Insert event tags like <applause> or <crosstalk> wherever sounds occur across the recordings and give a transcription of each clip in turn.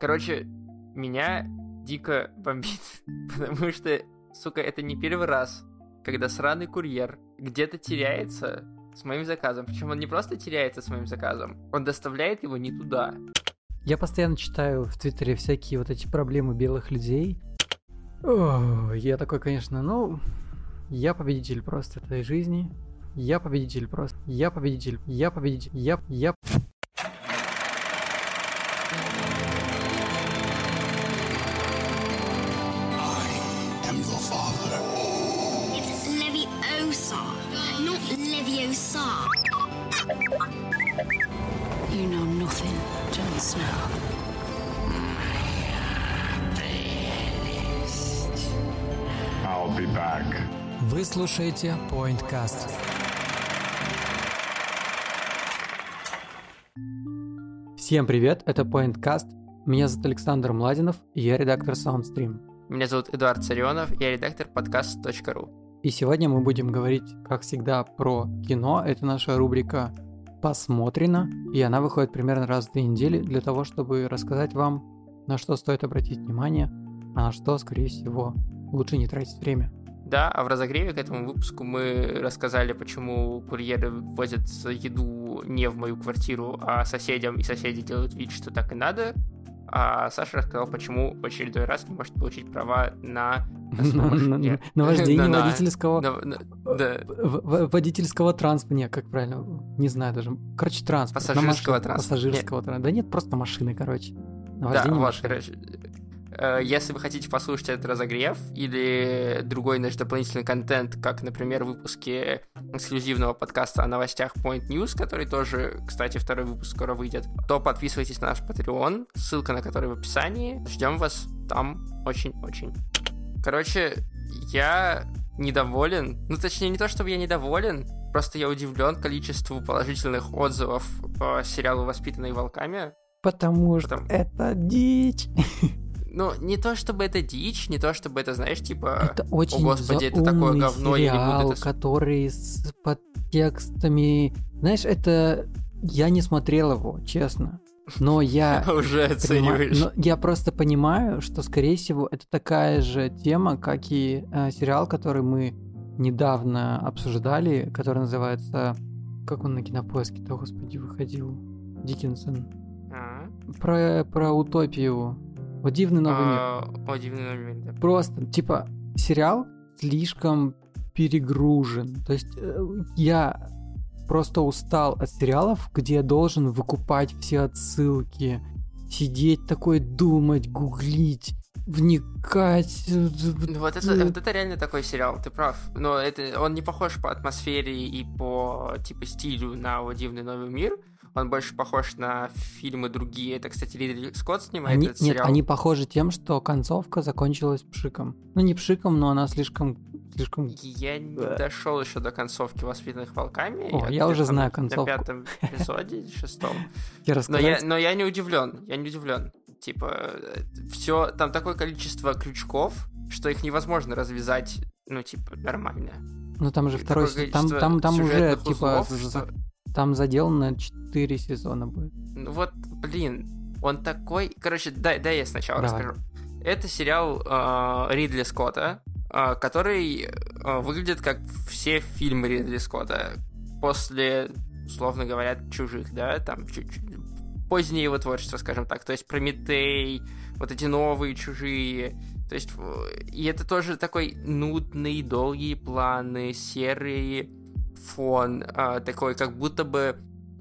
Короче, меня дико бомбит, <laughs> потому что, сука, это не первый раз, когда сраный курьер где-то теряется с моим заказом. Причем он не просто теряется с моим заказом, он доставляет его не туда. Я постоянно читаю в Твиттере всякие вот эти проблемы белых людей. О, я такой, конечно, ну, я победитель просто этой жизни. Я победитель просто. Я победитель. Я победитель. Я, я... слушаете PointCast. Всем привет, это PointCast. Меня зовут Александр Младинов, и я редактор Soundstream. Меня зовут Эдуард Царионов, я редактор подкаст.ру. И сегодня мы будем говорить, как всегда, про кино. Это наша рубрика «Посмотрено», и она выходит примерно раз в две недели для того, чтобы рассказать вам, на что стоит обратить внимание, а на что, скорее всего, лучше не тратить время. Да, а в разогреве к этому выпуску мы рассказали, почему курьеры возят еду не в мою квартиру, а соседям, и соседи делают вид, что так и надо. А Саша рассказал, почему в очередной раз не может получить права на... <laughs> На вождение <laughs> водительского... водительского транспорта, не, как правильно, не знаю даже, короче, транспорт. Пассажирского транспорта. Пассажирского транспорта. Да нет, просто машины, короче. На да, вот, короче. Э, Если вы хотите послушать этот разогрев или другой наш дополнительный контент, как, например, выпуски эксклюзивного подкаста о новостях Point News, который тоже, кстати, второй выпуск скоро выйдет, то подписывайтесь на наш Patreon, ссылка на который в описании. Ждем вас там очень-очень. Короче, я недоволен. Ну, точнее, не то, чтобы я недоволен, просто я удивлен количеству положительных отзывов по сериалу «Воспитанные волками». Потому что Потому- это дичь. <laughs> Ну, не то чтобы это дичь, не то чтобы это, знаешь, типа... Это очень господи, это такое говно, я не буду сериал, это с- который с подтекстами... Знаешь, это... Я не смотрел его, честно. Но я... <laughs> Уже оцениваешь. но я просто понимаю, что, скорее всего, это такая же тема, как и э, сериал, который мы недавно обсуждали, который называется... Как он на кинопоиске-то, господи, выходил? Диккенсон. А, Про, про утопию. Вот дивный новый мир. а, О, дивный новый мир, да. Просто, типа, сериал слишком перегружен. То есть э, я просто устал от сериалов, где я должен выкупать все отсылки, сидеть такой, думать, гуглить, вникать. Ну, вот это, вот это реально такой сериал, ты прав. Но это, он не похож по атмосфере и по, типа, стилю на «О, дивный новый мир». Он больше похож на фильмы другие. Это, кстати, Ридли Скотт снимает Они, этот нет, сериал. они похожи тем, что концовка закончилась пшиком. Ну, не пшиком, но она слишком... слишком... Я не Да. дошел еще до концовки «Воспитанных волками». О, я где-то уже там знаю На концовку. пятом эпизоде, <laughs> шестом. Я Но рассказать? я, но я не удивлен, я не удивлен. Типа, все, там такое количество крючков, что их невозможно развязать, ну, типа, нормально. Ну, там же второй... Там, там, там уже, типа, узлов, за- что- там заделано 4 сезона будет. Ну вот, блин, он такой... Короче, дай, дай я сначала Давай. расскажу. Это сериал э, Ридли Скотта, э, который э, выглядит как все фильмы Ридли Скотта после, условно говоря, чужих, да, там чуть-чуть позднее его творчество, скажем так, то есть Прометей, вот эти новые чужие, то есть э, и это тоже такой нудный, долгие планы, серый фон, э, такой, как будто бы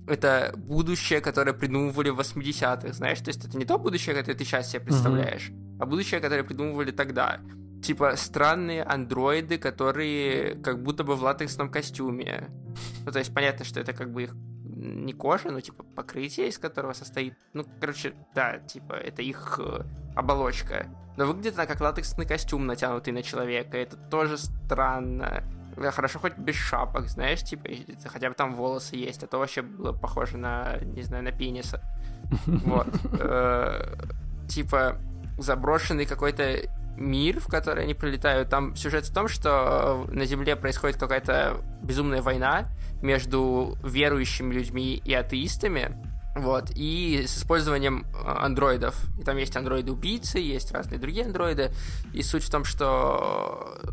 это будущее, которое придумывали в 80-х, знаешь, то есть это не то будущее, которое ты сейчас себе представляешь, а будущее, которое придумывали тогда. Типа странные андроиды, которые как будто бы в латексном костюме. Ну, то есть понятно, что это как бы их не кожа, но типа покрытие, из которого состоит. Ну, короче, да, типа это их э, оболочка. Но выглядит она как латексный костюм, натянутый на человека. Это тоже странно. Да, Хорошо хоть без шапок, знаешь, типа, хотя бы там волосы есть, а то вообще было похоже на, не знаю, на пениса. <laughs> Вот. Э, Типа, заброшенный какой-то мир, в который они прилетают. Там сюжет в том, что на Земле происходит какая-то безумная война между верующими людьми и атеистами. Вот, и с использованием э, андроидов. И там есть андроиды-убийцы, есть разные другие андроиды. И суть в том, что э,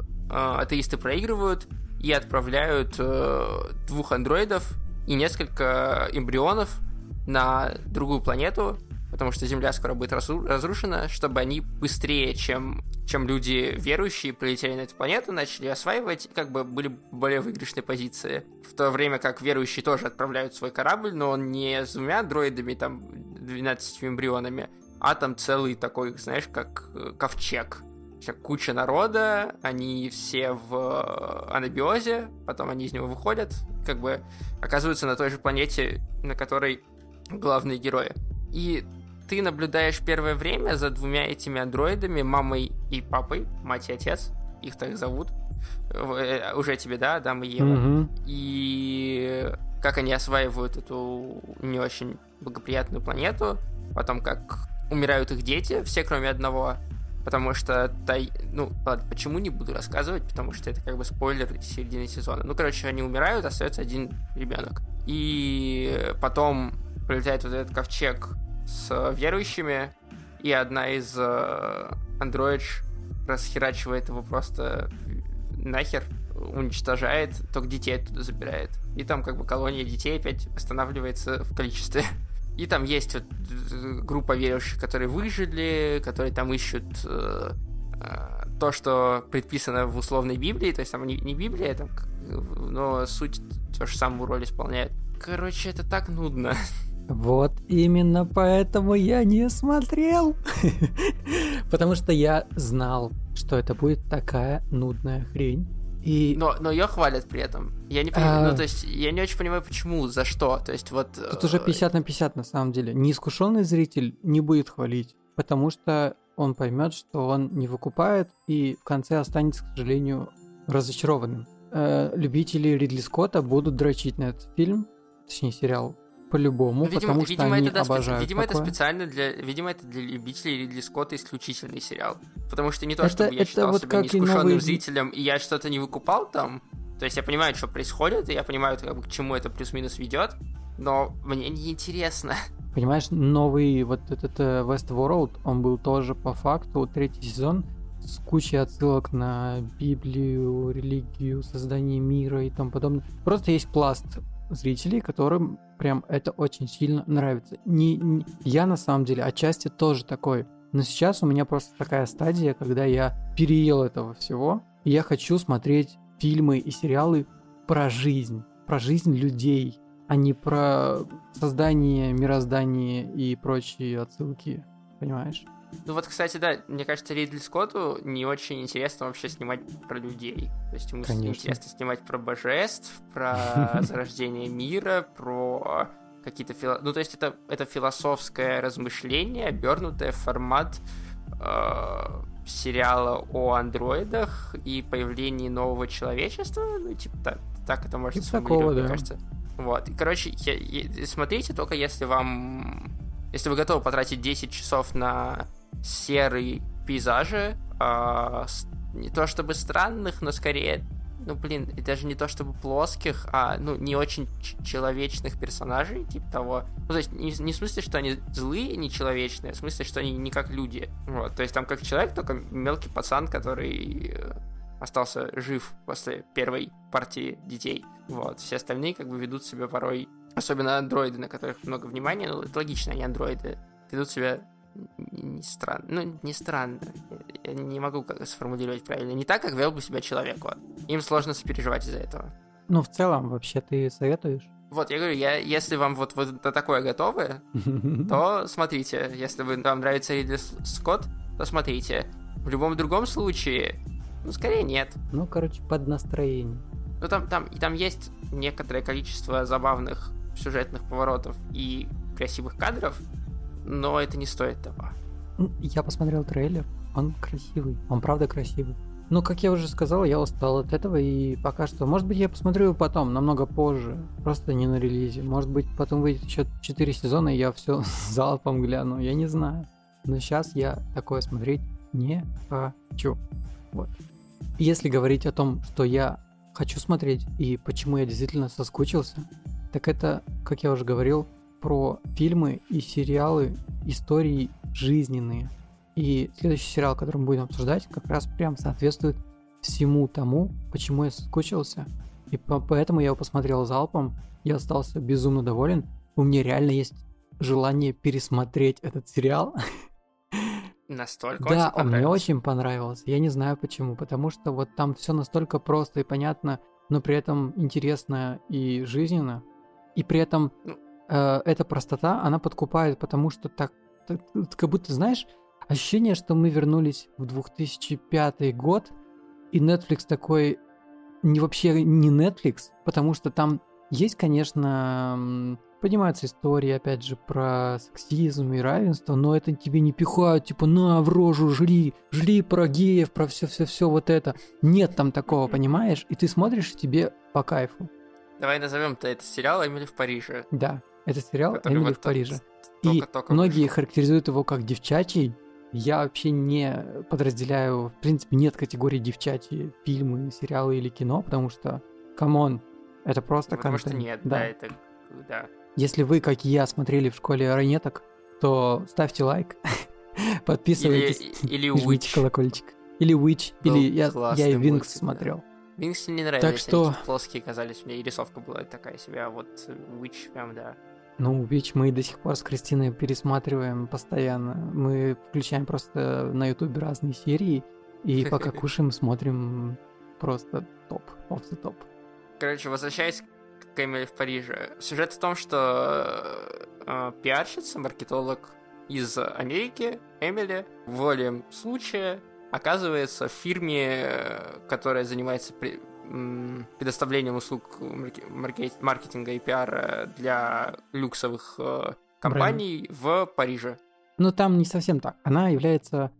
атеисты проигрывают и отправляют э, двух андроидов и несколько эмбрионов на другую планету, потому что Земля скоро будет разру- разрушена, чтобы они быстрее, чем, чем люди верующие, прилетели на эту планету, начали осваивать, как бы были более выигрышной позиции. В то время как верующие тоже отправляют свой корабль, но он не с двумя андроидами, там, 12 эмбрионами, а там целый такой, знаешь, как э, ковчег. Вся куча народа, они все в э, анабиозе, потом они из него выходят, как бы оказываются на той же планете, на которой главные герои. И ты наблюдаешь первое время за двумя этими андроидами, мамой и папой, мать и отец, их так зовут, э, уже тебе, да, Адам и Ева. Мгм. И как они осваивают эту не очень благоприятную планету, потом как умирают их дети, все кроме одного, потому что, тай... ну, ладно, почему не буду рассказывать, потому что это как бы спойлер середины сезона. Ну, короче, они умирают, остается один ребенок. И потом прилетает вот этот ковчег с верующими, и одна из э, андроидж расхерачивает его просто нахер, уничтожает, только детей оттуда забирает. И там как бы колония детей опять восстанавливается в количестве. <laughs> И там есть вот э, группа верующих, которые выжили, которые там ищут э, э, то, что предписано в условной Библии, то есть там не, не Библия, там, но суть то же самую роль исполняет. Короче, это так нудно. Вот именно поэтому я не смотрел. <laughs> Потому что я знал, что это будет такая нудная хрень. И Но, но ее хвалят при этом. Я не понимаю, А. ну то есть я не очень понимаю, почему, за что. То есть вот... тут уже э, 50 на 50 на самом деле. Неискушенный зритель не будет хвалить, потому что он поймет, что он не выкупает и в конце останется, к сожалению, разочарованным. Э, любители Ридли Скотта будут дрочить на этот фильм, точнее сериал, по-любому, видимо, потому что видимо, они это, да, обожают видимо это такое. специально для... Видимо, это для любителей Ридли Скотта исключительный сериал. Потому что не то, Это- чтобы я это считал вот себя неискушенным новый- зрителем, и я что-то не выкупал там. То есть я понимаю, что происходит, и я понимаю, как бы, к чему это плюс-минус ведет, но мне неинтересно. Понимаешь, новый вот этот э, Westworld, он был тоже по факту третий сезон с кучей отсылок на Библию, религию, создание мира и тому подобное. Просто есть пласт зрителей, которым прям это очень сильно нравится. Не, не- я на самом деле отчасти тоже такой. Но сейчас у меня просто такая стадия, когда я переел этого всего, и я хочу смотреть фильмы и сериалы про жизнь, про жизнь людей, а не про создание, мироздание и прочие отсылки, понимаешь? Ну вот, кстати, да, мне кажется, Ридли Скотту не очень интересно вообще снимать про людей. То есть ему Конечно. интересно снимать про божеств, про <laughs> зарождение мира, про какие-то... фило- Ну, то есть это, это философское размышление, обернутое в формат э, сериала о андроидах и появлении нового человечества. Ну, типа, так, так это можно Типа сформулировать, такого, мне да. кажется. Вот. И, короче, я- я- смотрите только если вам... Если вы готовы потратить 10 часов на серые пейзажи, с- не то чтобы странных, но скорее, ну блин, даже не то чтобы плоских, а ну не очень человечных персонажей, типа того. Ну то есть не, не в смысле, что они злые, нечеловечные, а в смысле, что они не как люди. Вот, то есть там как человек, только мелкий пацан, который э, остался жив после первой партии детей. Вот, все остальные как бы ведут себя порой, особенно андроиды, на которых много внимания, ну это логично, они андроиды, ведут себя не, странно. Ну, не странно. Я не могу как сформулировать правильно. Не так, как вел бы себя человек. Вот. Им сложно сопереживать из-за этого. Ну, в целом, вообще, ты советуешь? Вот, я говорю, я, если вам вот, вот на такое готовы, <laughs> то смотрите. Если вы, вам нравится Ридли Скотт, то смотрите. В любом другом случае, ну, скорее нет. Ну, короче, под настроение. Ну, там, там, и там есть некоторое количество забавных сюжетных поворотов и красивых кадров, но это не стоит того. Ну, Я посмотрел трейлер, он красивый, он правда красивый. Но, как я уже сказал, я устал от этого, и пока что, может быть, я посмотрю его потом, намного позже, просто не на релизе. Может быть, потом выйдет еще 4 сезона, и я все <laughs> залпом гляну, я не знаю. Но сейчас я такое смотреть не хочу. Вот. Если говорить о том, что я хочу смотреть, и почему я действительно соскучился, так это, как я уже говорил, про фильмы и сериалы, истории жизненные. И следующий сериал, который мы будем обсуждать, как раз прям соответствует всему тому, почему я соскучился. И по- поэтому я его посмотрел залпом, я остался безумно доволен. У меня реально есть желание пересмотреть этот сериал. Настолько Да, он мне очень понравился. Я не знаю почему, потому что вот там все настолько просто и понятно, но при этом интересно и жизненно. И при этом Ну. Э, эта простота, она подкупает, потому что так, так- как будто, знаешь, ощущение, что мы вернулись в 2005 год, и Netflix такой не вообще не Netflix, потому что там есть, конечно, поднимаются истории, опять же, про сексизм и равенство, но это тебе не пихают, типа, на, в рожу, жри, жри про геев, про все-все-все вот это. Нет там такого, понимаешь? И ты смотришь, и тебе по кайфу. Давай назовем-то этот сериал «Эмили в Париже». Да, это сериал который «Эмили вот в Париже». И многие вышел. характеризуют его как девчачий. Я вообще не подразделяю, в принципе, нет категории девчачьи фильмы, сериалы или кино, потому что, come on, это просто Потому что контент. нет, да, это... Да. Если вы, как и я, смотрели в школе ранеток, то ставьте лайк, <laughs> подписывайтесь, Или, или нажмите колокольчик. Или Witch, Был или я, я и Винкс да. смотрел. Винкс не нравились, Так что- плоские казались мне, и рисовка была такая себе, а вот Witch прям, да. Ну, Witch мы до сих пор с Кристиной пересматриваем постоянно. Мы включаем просто на ютубе разные серии, и <laughs> пока кушаем, смотрим просто топ, off the топ. Короче, возвращаясь к Эмили в Париже. Сюжет в том, что э, пиарщица, маркетолог из Америки, Эмили, волем случая оказывается в фирме, э, которая занимается при- предоставлением услуг марке- марке- маркетинга и пиара для люксовых э, компаний в Париже. Но там не совсем так. Она является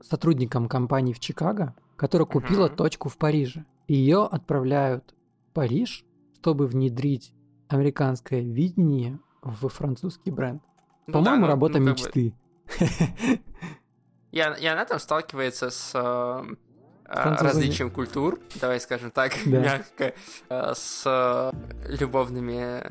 сотрудником компании в Чикаго, которая купила Мгм. точку в Париже. Ее отправляют в Париж, чтобы внедрить американское видение в французский бренд. Ну По-моему, да, ну- работа ну, как бы- мечты. <laughs> И, она, и она там сталкивается с э, э, Французами. различием культур, давай скажем так, Да. мягко, э, с э, любовными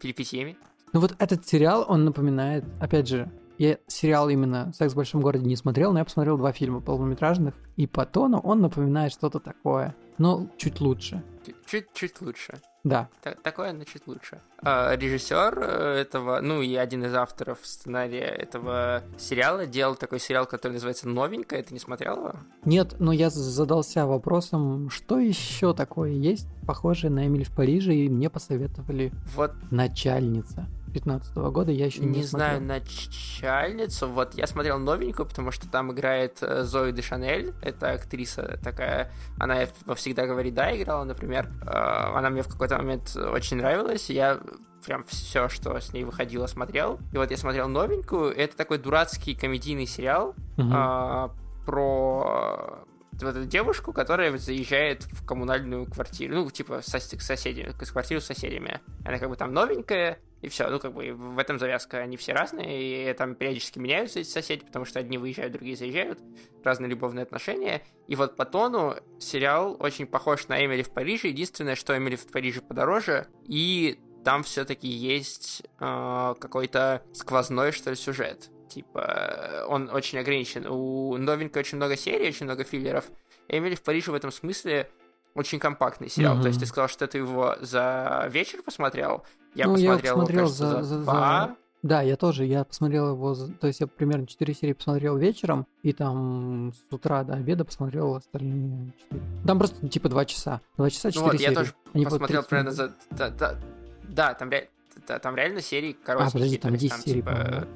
перипетиями. Ну вот этот сериал, он напоминает, опять же, я сериал именно «Секс в большом городе» не смотрел, но я посмотрел два фильма полнометражных, и по тону он напоминает что-то такое, но чуть лучше. Чуть-чуть лучше. Да, Ta- такое, чуть лучше. А, режиссер э, этого, ну и один из авторов сценария этого сериала делал такой сериал, который называется «Новенькая». Ты не смотрел его? Нет, но я задался вопросом, что еще такое есть, похожее на Эмиль в Париже, и мне посоветовали Вот начальница 15 года, я еще не, Не знаю, смотрел. начальницу. Вот я смотрел новенькую, потому что там играет э, Зои де Шанель. Это актриса такая. Она во всегда говорит да играла, например. Э, Она мне в какой-то момент очень нравилась. Я прям все, что с ней выходило, смотрел. И вот я смотрел новенькую. Это такой дурацкий комедийный сериал а, про вот эту девушку, которая заезжает в коммунальную квартиру, ну, типа, сос- к соседям, к квартиру с соседями. Она как бы там новенькая, и все, ну, как бы в этом завязка, они все разные, и там периодически меняются эти соседи, потому что одни выезжают, другие заезжают, разные любовные отношения. И вот по тону сериал очень похож на Эмили в Париже, единственное, что Эмили в Париже подороже, и там все-таки есть э, какой-то сквозной, что ли, сюжет. Типа, он очень ограничен. У новенькой очень много серий, очень много филлеров. Эмили в Париже в этом смысле очень компактный сериал. Мгм. То есть ты сказал, что ты его за вечер посмотрел. Я Ну, я его посмотрел его, посмотрел кажется, за- за, за- за- два. Да, я тоже, я посмотрел его, то есть я примерно 4 серии посмотрел вечером, и там с утра до обеда посмотрел остальные 4. Там просто типа 2 часа. 2 часа 4 Ну вот, серии. я тоже Они по посмотрел 30 примерно за... Да, да, да, там, ре- да, там реально серии короткие. А, подожди, там то есть 10 серий, типа,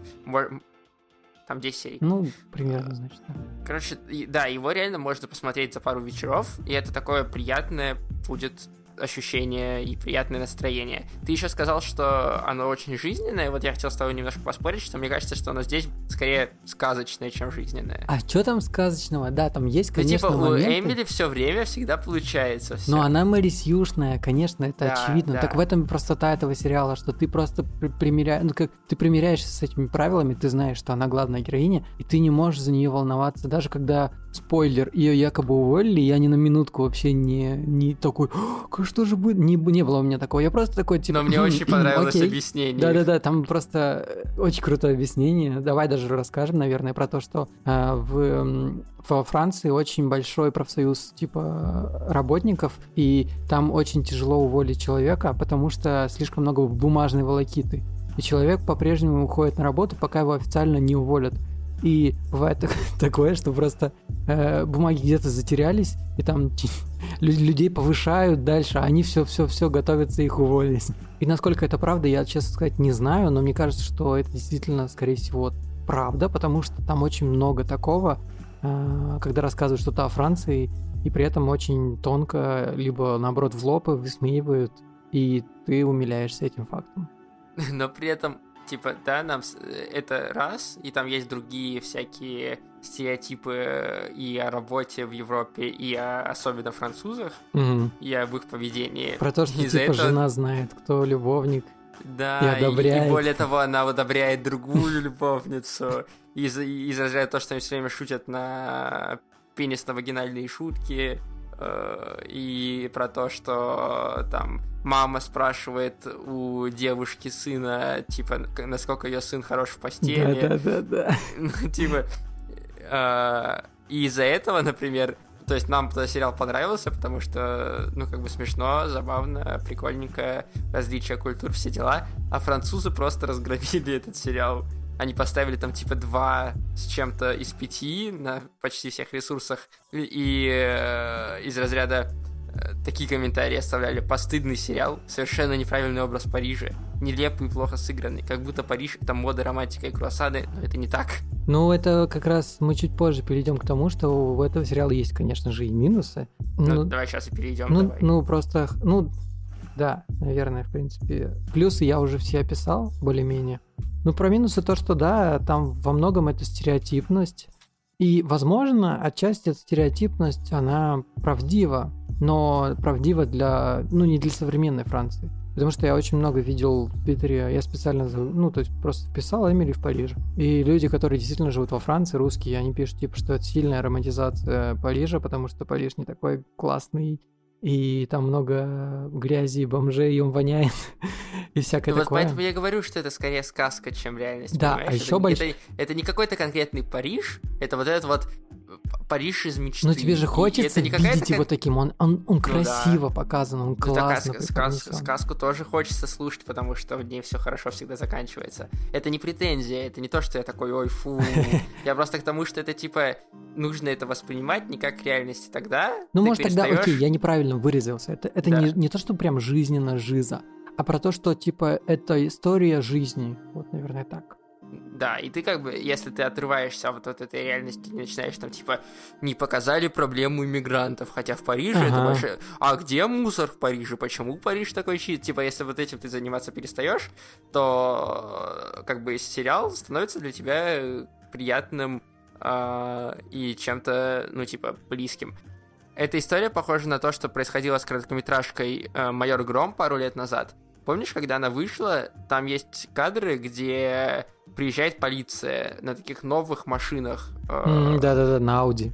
Там 10 серий. Ну, примерно, значит, да. Короче, да, его реально можно посмотреть за пару вечеров, и это такое приятное будет ощущение и приятное настроение. Ты еще сказал, что оно очень жизненное, вот я хотел с тобой немножко поспорить, что мне кажется, что оно здесь скорее сказочное, чем жизненное. А что там сказочного? Да, там есть, Ну, конечно, типа, у моменты. Эмили все время всегда получается. Но она Мэри Сьюшная, конечно, это Да, очевидно. да. Так в этом простота этого сериала, что ты просто при- примеряешь, ну как ты примеряешься с этими правилами, ты знаешь, что она главная героиня, и ты не можешь за нее волноваться, даже когда спойлер, ее якобы уволили, я ни на минутку вообще не, не такой, «А, что же будет, не, не было у меня такого, я просто такой, типа... Но мне «Хм, очень понравилось окей». объяснение. Да-да-да, там просто э, очень крутое объяснение. Давай даже расскажем, наверное, про то, что э, в, во Франции очень большой профсоюз типа работников, и там очень тяжело уволить человека, потому что слишком много бумажной волокиты. И человек по-прежнему уходит на работу, пока его официально не уволят. И бывает так- <laughs> такое, что просто э, бумаги где-то затерялись, и там <laughs> лю- людей повышают дальше, а они все, все, все готовятся их уволить. И насколько это правда, я, честно сказать, не знаю, но мне кажется, что это действительно, скорее всего, правда, потому что там очень много такого, э, когда рассказывают что-то о Франции, и при этом очень тонко, либо наоборот в лоб высмеивают, и ты умиляешься этим фактом. <laughs> Но при этом, типа, да, нам с- это раз, и там есть другие всякие стереотипы э, и о работе в Европе, и о особенно французах, Мгм. и об их поведении. Про то, что типа этого- жена знает, кто любовник. Да, И и, одобряет. и более того, она одобряет другую любовницу. Из, из разряда то, что они все время шутят на пенисно-вагинальные шутки. Э, И про то, что там мама спрашивает у девушки сына, типа, насколько ее сын хорош в постели. Да-да-да-да. <laughs> Ну, типа, э, и из-за этого, например, то есть нам этот сериал понравился, потому что, ну, как бы смешно, забавно, прикольненько, различия культур, все дела, а французы просто разгромили <laughs> этот сериал. Они поставили там типа два с чем-то из пяти на почти всех ресурсах, и, и, э, из разряда э, такие комментарии оставляли. Постыдный сериал, совершенно неправильный образ Парижа, нелепый и плохо сыгранный, как будто Париж это мода, романтика и круассаны, но это не так. Ну, это как раз мы чуть позже перейдем к тому, что у этого сериала есть, конечно же, и минусы. Ну, Ну, давай сейчас и перейдем. ну, давай. ну, просто, ну, да, наверное, в принципе. Плюсы я уже все описал, более-менее. Ну, про минусы то, что, да, там во многом это стереотипность. И, возможно, отчасти эта стереотипность, она правдива, но правдива для, ну, не для современной Франции. Потому что я очень много видел в Твиттере, я специально, ну, то есть просто вписал Эмили в Париже. И люди, которые действительно живут во Франции, русские, они пишут, типа, что это сильная романтизация Парижа, потому что Париж не такой классный, и там много грязи, бомжей, и он воняет, <laughs> и всякое Ну вот такое. поэтому я говорю, что это скорее сказка, чем реальность. Да, понимаешь? а Это- больш- это, это не какой-то конкретный Париж, это вот этот вот Париж из мечты. Но тебе же хочется видеть его кон- таким, он, он, он да. красиво показан, он Ну, классно ска- сказ- преподнесён. сказку тоже хочется слушать, потому что в ней все хорошо всегда заканчивается. Это не претензия, это не то, что я такой, ой, фу. <laughs> Я просто к тому, что это типа нужно это воспринимать не как реальность. Тогда Ну, может, тогда, окей, я неправильно выразился. Это, это Да. не, не то, что прям жизненно жиза, а про то, что, типа, это история жизни. Вот, наверное, так. Да, и ты как бы, если ты отрываешься вот от этой реальности, начинаешь там, типа, не показали проблему иммигрантов, хотя в Париже это Ага. большое... А где мусор в Париже? Почему Париж такой чист? Типа, если вот этим ты заниматься перестаешь, то э, как бы сериал становится для тебя э, приятным а, и чем-то, ну, типа, близким. Эта история похожа на то, что происходило с короткометражкой э, «Майор Гром» пару лет назад. Помнишь, когда она вышла, там есть кадры, где приезжает полиция на таких новых машинах э, Да-да-да, на Ауди.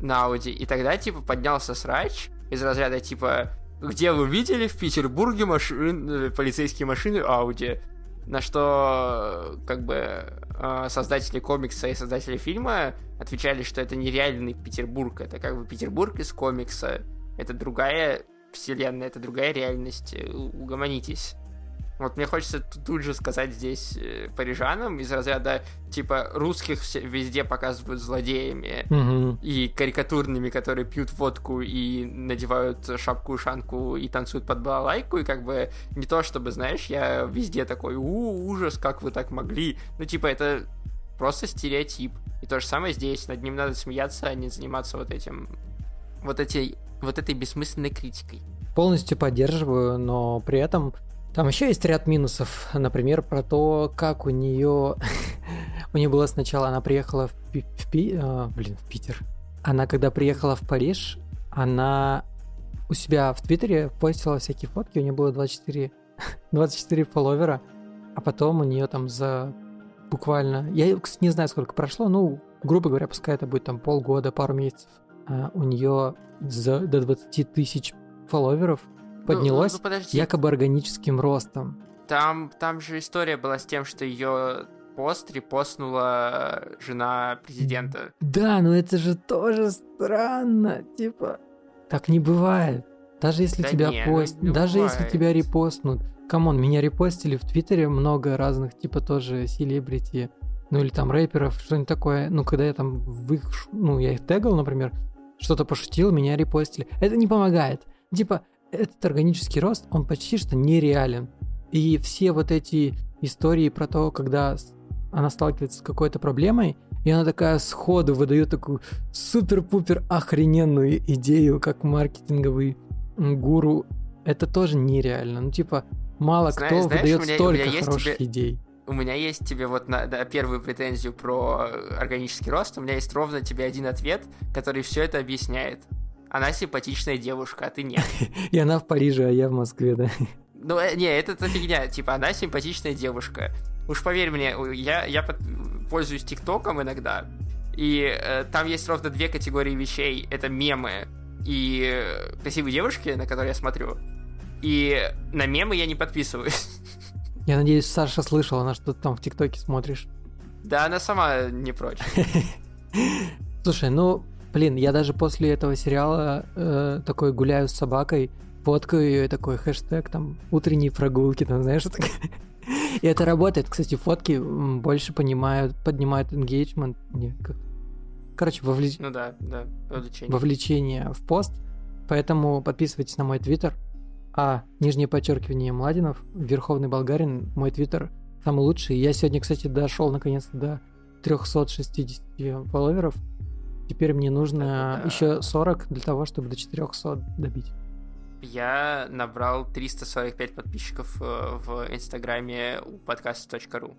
на Ауди, и тогда, типа, поднялся срач из разряда, типа, где вы видели в Петербурге машин, э, полицейские машины Ауди? На что, как бы, э, создатели комикса и создатели фильма отвечали, что это нереальный Петербург, это как бы Петербург из комикса, это другая вселенная, это другая реальность, э, угомонитесь. Вот мне хочется тут же сказать здесь э, парижанам из разряда, типа, русских все- везде показывают злодеями, Мгм. и карикатурными, которые пьют водку и надевают шапку-ушанку и танцуют под балалайку, и как бы не то, чтобы, знаешь, я везде такой, у, ужас, как вы так могли. Ну, типа, это просто стереотип. И то же самое здесь, над ним надо смеяться, а не заниматься вот этим, вот этой, вот этой бессмысленной критикой. Полностью поддерживаю, но при этом там еще есть ряд минусов. Например, про то, как у нее... <laughs> у нее было сначала, она приехала в, Пи- в Пи- а, блин, в Питер. Она когда приехала в Париж, она у себя в Твиттере постила всякие фотки, у нее было 24, 24 <laughs> фолловера, а потом у нее там за буквально... Я кстати, не знаю, сколько прошло, ну, грубо говоря, пускай это будет там полгода, пару месяцев, а у нее за, до 20 тысяч фолловеров Ну, поднялось ну, подожди, якобы органическим ростом. там, там же история была с тем, что ее пост репостнула жена президента. Да, но это же тоже странно, типа, так не бывает. Даже если Да тебя не, ну, пост, не даже если бывает. тебя репостнут, come on, меня репостили в Твиттере много разных, типа тоже селебрити, ну или там рэперов, что-нибудь такое. Ну, когда я там в их, ну, я их тегал, например, что-то пошутил, меня репостили. Это не помогает. Типа, этот органический рост, он почти что нереален. И все вот эти истории про то, когда она сталкивается с какой-то проблемой, и она такая сходу выдает такую супер-пупер охрененную идею, как маркетинговый гуру. Это тоже нереально. Ну, типа, мало Зна- кто знаешь, выдает меня- столько меня хороших тебе- идей. У меня есть тебе вот на да, первую претензию про органический рост. У меня есть ровно тебе один ответ, который все это объясняет. Она симпатичная девушка, а ты нет. <laughs> И она в Париже, а я в Москве, да. Ну, э, не, это, это фигня. Типа, она симпатичная девушка. Уж поверь мне, я, я под- пользуюсь ТикТоком иногда, и э, там есть ровно две категории вещей. Это мемы и э, красивые девушки, на которые я смотрю. И на мемы я не подписываюсь. <laughs> Я надеюсь, Саша слышала, на что ты там в ТикТоке смотришь. Да, она сама не прочь. <laughs> Слушай, ну, блин, я даже после этого сериала э, такой гуляю с собакой, фоткаю ее и такой хэштег, там, утренние прогулки, там, знаешь, такое. <laughs> И это работает. Кстати, фотки больше понимают, поднимают engagement. Не, как... Короче, вовле- Ну да, да, увлечение. вовлечение в пост. Поэтому подписывайтесь на мой твиттер. А, нижнее подчеркивание Младинов, Верховный Болгарин, мой твиттер самый лучший. Я сегодня, кстати, дошел наконец-то до 360 фолловеров. Теперь мне нужно Это еще 40 для того, чтобы до 400 добить. Я набрал 345 подписчиков э, в инстаграме у подкаста.ру.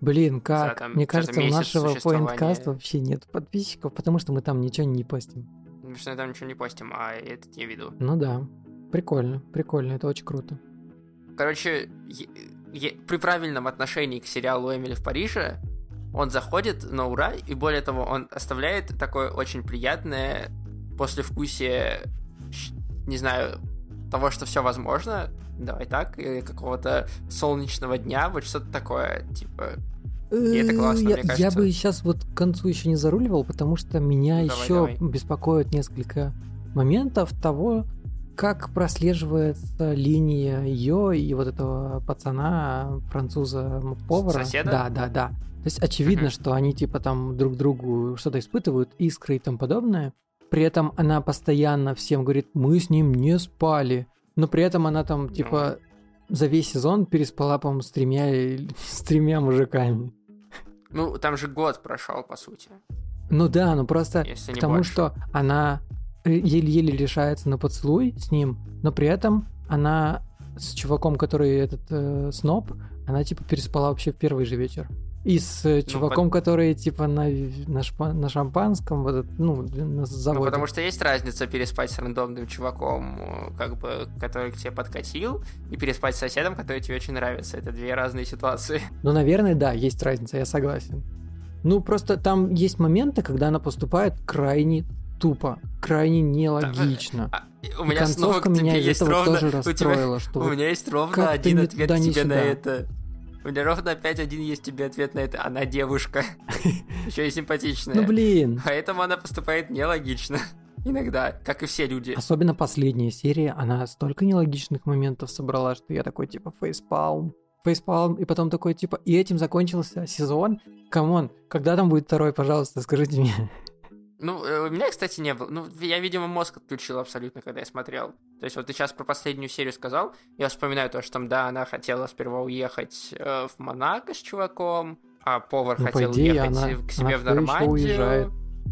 Блин, как? там Мне кажется, у нашего поинткаста вообще нет подписчиков, потому что мы там ничего не постим. Потому что я там ничего не постим, а этот я веду. Ну да, прикольно, прикольно, это очень круто. Короче, е- е- при правильном отношении к сериалу «Эмили в Париже» он заходит на ура, и более того, он оставляет такое очень приятное послевкусие, не знаю, того, что все возможно, давай так, или какого-то солнечного дня, вот что-то такое, типа, И это классно, Э, я, мне я кажется. бы сейчас вот к концу еще не заруливал, потому что меня Ну, давай, еще давай. беспокоит несколько моментов того, как прослеживается линия ее и вот этого пацана, француза повара. Соседа? Да, да, да. То есть очевидно, что они типа там друг другу что-то испытывают, искры и тому подобное. При этом она постоянно всем говорит, мы с ним не спали. Но при этом она там типа за весь сезон переспала, по-моему, с тремя, <laughs> с тремя мужиками. ну, там же год прошел, по сути. Ну да, ну просто Если к тому, больше. что она еле-еле решается на поцелуй с ним, но при этом она с чуваком, который этот э, сноб, она типа переспала вообще в первый же вечер. И с э, чуваком, который типа на, на, шпа- на шампанском, вот этот, ну, на Ну, заводе. потому что есть разница переспать с рандомным чуваком, э, как бы, который к тебе подкатил, и переспать с соседом, который тебе очень нравится. Это две разные ситуации. <laughs> Ну, наверное, да, есть разница, я согласен. Ну, просто там есть моменты, когда она поступает крайне тупо, крайне нелогично. А, у И меня снова концовка меня из этого ровно... тоже у тебя- расстроила, что У меня есть ровно как один ответ ни тебе на сюда. это. У меня ровно опять один есть тебе ответ на это. Она девушка. <laughs> Еще и симпатичная. Ну, блин. Поэтому она поступает нелогично. Иногда, как и все люди. Особенно последняя серия, она столько нелогичных моментов собрала, что я такой, типа, фейспалм. Фейспалм, и потом такой, типа, и этим закончился сезон. Come on, когда там будет второй, пожалуйста, скажите мне. Ну, э, у меня, кстати, не было. Ну, я, видимо, мозг отключил абсолютно, когда я смотрел. То есть вот ты сейчас про последнюю серию сказал, я вспоминаю то, что там, да, она хотела сперва уехать э, в Монако с чуваком, а повар Ну, хотел идее, уехать она- к себе она в Нормандию. уезжает.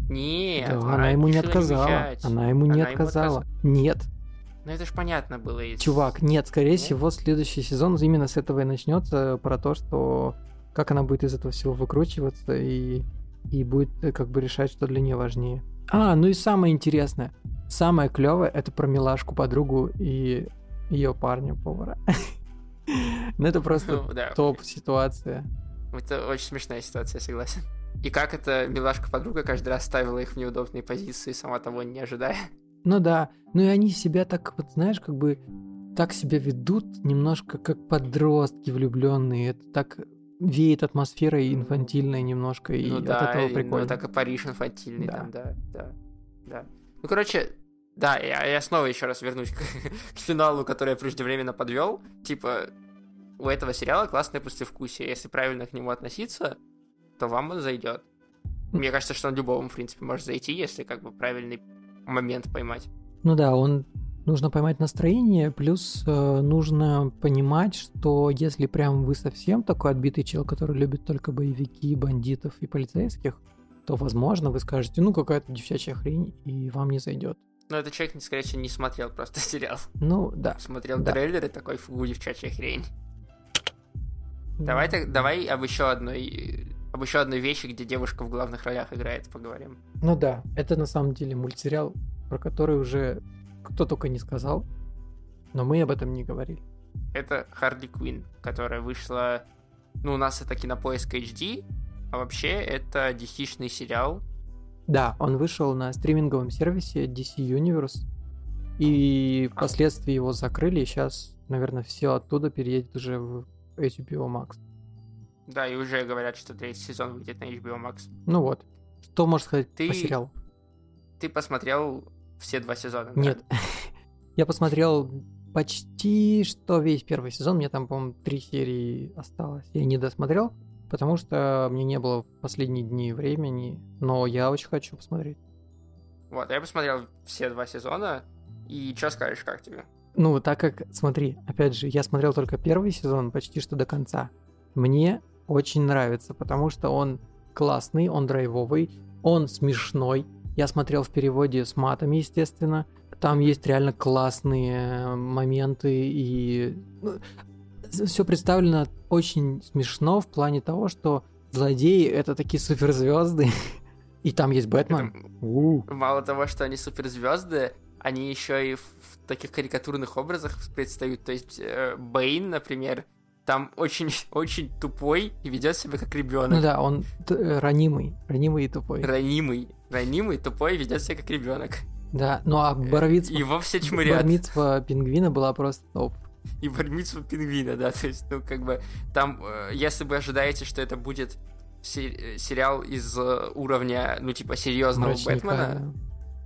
Нет, Да, она ему не отказала. уезжать. Она ему не Она ему отказала. отказ- Нет, Ну, это ж понятно было. из- чувак, нет, скорее Нет? всего, следующий сезон именно с этого и начнется, про то, что как она будет из этого всего выкручиваться и, и будет э, как бы решать, что для нее важнее. А, ну и самое интересное, самое клевое это про милашку подругу и ее парня повара. <laughs> Ну это просто Ну, топ ситуация. Это очень смешная ситуация, я согласен. И как эта милашка-подруга каждый раз ставила их в неудобные позиции, сама того не ожидая. Ну да, ну и они себя так, вот знаешь, как бы так себя ведут немножко как подростки влюбленные. Это так веет атмосферой инфантильной немножко, и ну от да, этого и- прикольно. Ну так и Париж инфантильный Да. там, да, да, да. Ну, короче, да, я, я снова еще раз вернусь к, <laughs> к финалу, который я преждевременно подвел. Типа, у этого сериала классное послевкусие. Если правильно к нему относиться, то вам он зайдет. Мне кажется, что он любому, в принципе, может зайти, если как бы правильный момент поймать. Ну да, он нужно поймать настроение, плюс э, нужно понимать, что если прям вы совсем такой отбитый чел, который любит только боевики, бандитов и полицейских, то, возможно, вы скажете, ну, какая-то девчачья хрень, и вам не зайдет. Но этот человек, скорее всего, не смотрел просто сериал. Ну, да. Смотрел Да. трейлер и такой, фу, девчачья хрень. Давай, так, давай об еще одной об еще одной вещи, где девушка в главных ролях играет, поговорим. Ну да, это на самом деле мультсериал, про который уже кто только не сказал, но мы об этом не говорили. Это Харли Квин, которая вышла... Ну, у нас это Кинопоиск HD, а вообще это dc сериал. Да, он вышел на стриминговом сервисе DC Universe, и впоследствии его закрыли, и сейчас, наверное, все оттуда переедет уже в HBO Max. Да, и уже говорят, что третий сезон выйдет на HBO Max. Ну вот, что можешь сказать Ты- по сериалу? Ты посмотрел все два сезона? да? Нет, <laughs> я посмотрел почти что весь первый сезон, мне там, по-моему, три серии осталось. Я не досмотрел, потому что мне не было в последние дни времени, но я очень хочу посмотреть. Вот, я посмотрел все два сезона, и что скажешь, как тебе? Ну, так как, смотри, опять же, я смотрел только первый сезон почти что до конца. Мне очень нравится, потому что он классный, он драйвовый, он смешной. Я смотрел в переводе с матами, естественно. Там есть реально классные моменты и все представлено очень смешно в плане того, что злодеи это такие суперзвезды. <laughs> И там есть Бэтмен. У. Мало того, что они суперзвезды, они еще и в, таких карикатурных образах предстают. То есть э, Бэйн, например, там очень, <laughs> очень тупой и ведет себя как ребенок. Ну да, он т- э, ранимый, ранимый и тупой. Ранимый, ранимый, тупой, ведет себя как ребенок. Да, ну а Боровицва, Его все чмырят. Бармицва пингвина была просто топ. И бармицу пингвина, да, то есть, ну, как бы, там, э, если вы ожидаете, что это будет э, сериал из э, уровня, ну, типа, серьезного Мрачника. Бэтмена,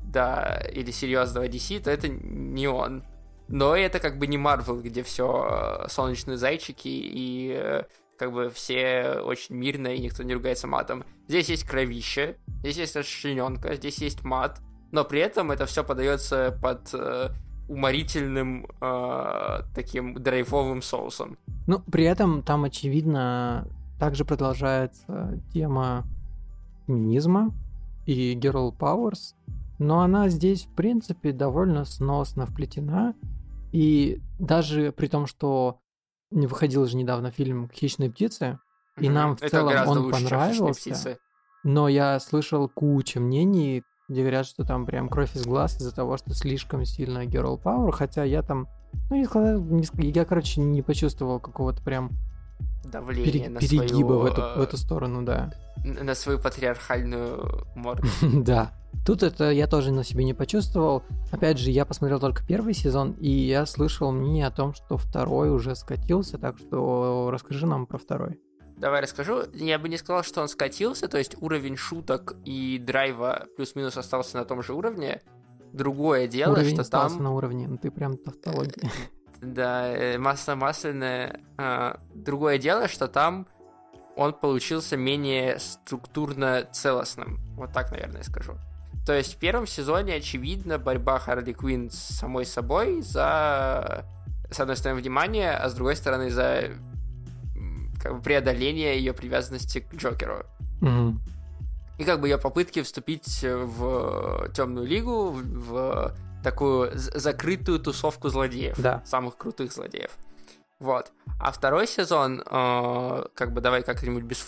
да, или серьезного DC, то это не он. Но это как бы не Марвел, где все солнечные зайчики и э, как бы все очень мирно и никто не ругается матом. Здесь есть кровище, здесь есть расчлененка, здесь есть мат, но при этом это все подается под э, уморительным э, таким драйвовым соусом. Ну, при этом там, очевидно, также продолжается тема феминизма и Girl Powers, но она здесь, в принципе, довольно сносно вплетена. И даже при том, что выходил же недавно фильм «Хищные птицы», И Мгм. нам в Это целом он лучше, чем «Хищные понравился. птицы». но я слышал кучу мнений, где говорят, что там прям кровь из глаз из-за того, что слишком сильно Girl Power, хотя я там, ну, не сказал, не я, короче, не почувствовал какого-то прям Давление пере- на перегиба свою, в, эту, э, в эту сторону, да. На свою патриархальную морду. <laughs> Да. Тут это я тоже на себе не почувствовал. Опять же, я посмотрел только первый сезон, и я слышал мнение о том, что второй уже скатился, так что расскажи нам про второй. Давай расскажу. Я бы не сказал, что он скатился, то есть уровень шуток и драйва плюс-минус остался на том же уровне. Другое дело, Уровень что остался там... на уровне, ну ты прям тавтология. <laughs> Да, э, масло масляное. А, Другое дело, что там он получился менее структурно целостным. Вот так, наверное, скажу. То есть в первом сезоне, очевидно, борьба Харли Квинн с самой собой за, с одной стороны, внимание, а с другой стороны, за как бы, преодоление ее привязанности к Джокеру. Мгм. И как бы ее попытки вступить в темную лигу, в, в такую закрытую тусовку злодеев. Да. Самых крутых злодеев. Вот. А второй сезон, э, как бы давай как-нибудь без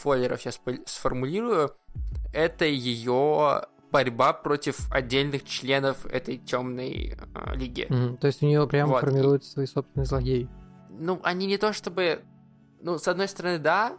я спо- сформулирую, это ее борьба против отдельных членов этой темной э, лиги. Мгм. То есть у нее прям Вот. формируются свои собственные злодеи. Ну, они не то чтобы... Ну, с одной стороны, да,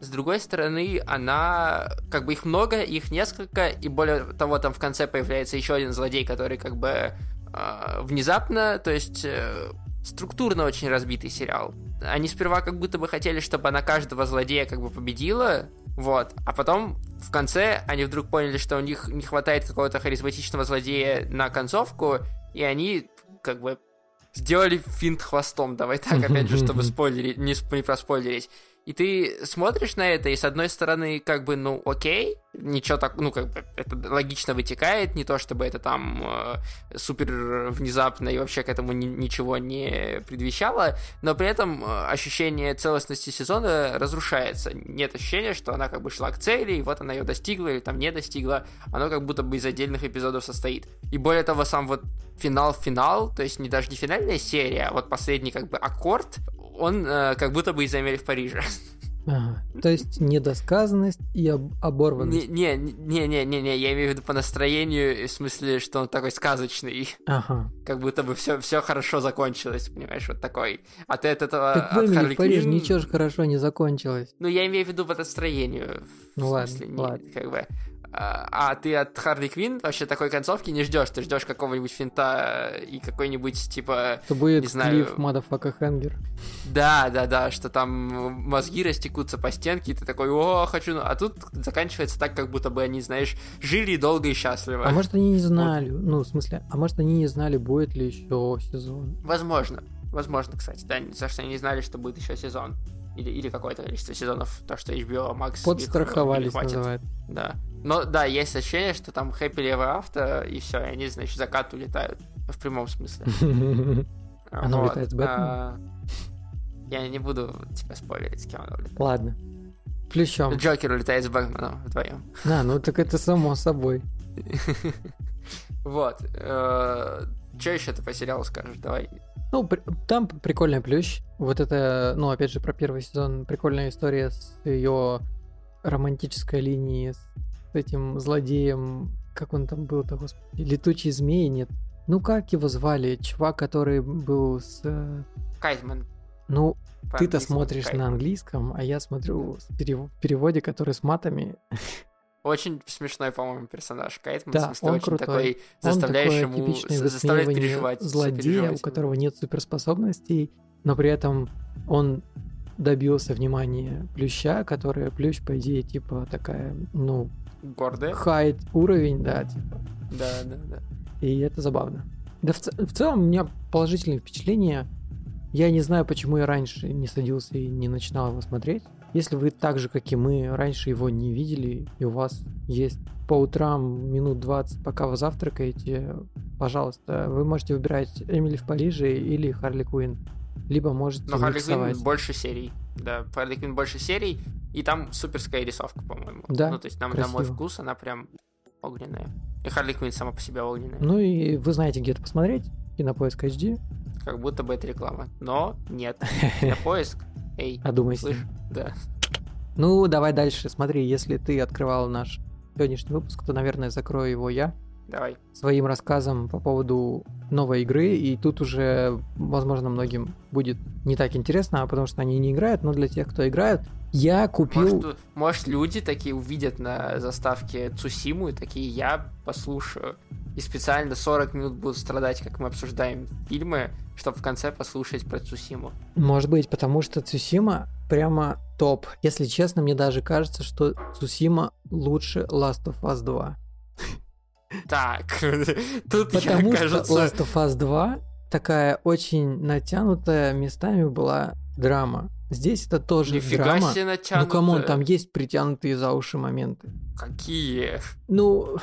С другой стороны, она, как бы их много, их несколько, и более того, там в конце появляется еще один злодей, который как бы э, внезапно, то есть э, структурно очень разбитый сериал. Они сперва как будто бы хотели, чтобы она каждого злодея как бы победила, вот, а потом в конце они вдруг поняли, что у них не хватает какого-то харизматичного злодея на концовку, и они как бы сделали финт хвостом, давай так, опять же, <laughs> чтобы спойлерить, не, не проспойлерить. И ты смотришь на это, и с одной стороны, как бы, ну, окей, ничего так, ну, как бы, это логично вытекает, не то чтобы это там э, супер внезапно и вообще к этому ни, ничего не предвещало, но при этом э, ощущение целостности сезона разрушается. Нет ощущения, что она как бы шла к цели, и вот она ее достигла или там не достигла, оно как будто бы из отдельных эпизодов состоит. И более того, сам вот финал-финал, то есть не даже не финальная серия, а вот последний как бы аккорд, он э, как будто бы из Эмили в Париже. Ага. То есть недосказанность и об- оборванность. Не, не, не, не, не, я имею в виду по настроению, в смысле, что он такой сказочный, Ага. как будто бы все, все хорошо закончилось, понимаешь, вот такой. А ты от этого Так от Харли в Париже ничего же хорошо не закончилось. Ну, я имею в виду по настроению. Ну в ладно, смысле, не- ладно. как бы. А, а ты от Харли Квинн вообще такой концовки не ждешь, ты ждешь какого-нибудь финта и какой-нибудь типа Это будет Не знаю. Cliff motherfucker hanger. Да, да, да, что там мозги растекутся по стенке, и ты такой, о, хочу... А тут заканчивается так, как будто бы они, знаешь, жили долго и счастливо. А может они не знали, ну в смысле, а может они не знали, будет ли еще сезон. Возможно. Возможно, кстати, да, за что они не знали, что будет еще сезон. Или, или какое-то количество сезонов, то, что HBO Max... их, э, Подстраховались, хватит. называют. Да. Но да, есть ощущение, что там Happy Ever After, и все, и они, значит, закат улетают. В прямом смысле. <laughs> Оно Вот, улетает с Бэтменом? а, Я не буду тебя спойлерить, с кем оно улетает. Ладно. Плющом. Джокер улетает с Бэтменом вдвоем. А, ну так это само собой. <laughs> Вот. Что еще ты по сериалу скажешь? Давай. Ну, при- там прикольный плющ. Вот это, ну, опять же, про первый сезон прикольная история с ее романтической линией, с этим злодеем, как он там был-то, господи, летучий змей, нет. Ну, как его звали? Чувак, который был с... э, Кайтман. Ну, ты-то смотришь на Кайтман. английском, а я смотрю в переводе, который с матами. Очень смешной, по-моему, персонаж. Кайтман, Да, в смысле, он очень крутой. такой, Он такое ему, заставляет переживать. злодея, у которого нет суперспособностей, но при этом он добился внимания Плюща, которая Плющ, по идее, типа такая, ну, Гордая. хайт уровень, да, типа. Да, да, да. И это забавно. Да в, в целом у меня положительные впечатления. Я не знаю, почему я раньше не садился и не начинал его смотреть. Если вы так же, как и мы, раньше его не видели, и у вас есть по утрам минут 20, пока вы завтракаете, пожалуйста, вы можете выбирать Эмили в Париже или Харли Куин. Либо можете Но Харли. Квинн больше серий. Да, Харли Квинн больше серий, и там суперская рисовка, по-моему. Да, Ну, то есть, там, на мой вкус, она прям огненная. И Харли Квинн сама по себе огненная. Ну и вы знаете, где это посмотреть. Кинопоиск HD. Как будто бы это реклама. Но нет. <laughs> На поиск. Эй, Одумайся. слышь? Да. Ну, давай дальше. Смотри, если ты открывал наш сегодняшний выпуск, то, наверное, закрою его я. Давай. своим рассказом по поводу новой игры, и тут уже, возможно, многим будет не так интересно, а потому что они не играют, но для тех, кто играет, я купил... Может, может, люди такие увидят на заставке Цусиму и такие, я послушаю. И специально 40 минут будут страдать, как мы обсуждаем фильмы, чтобы в конце послушать про Цусиму. Может быть, потому что Цусима прямо топ. Если честно, мне даже кажется, что Цусима лучше Last of Us 2. Так, <laughs> тут Потому я, что кажется... Last of Us 2 такая очень натянутая, местами была драма. Здесь это тоже Нифига драма. себе Ну, come on, там есть притянутые за уши моменты. Какие? Ну,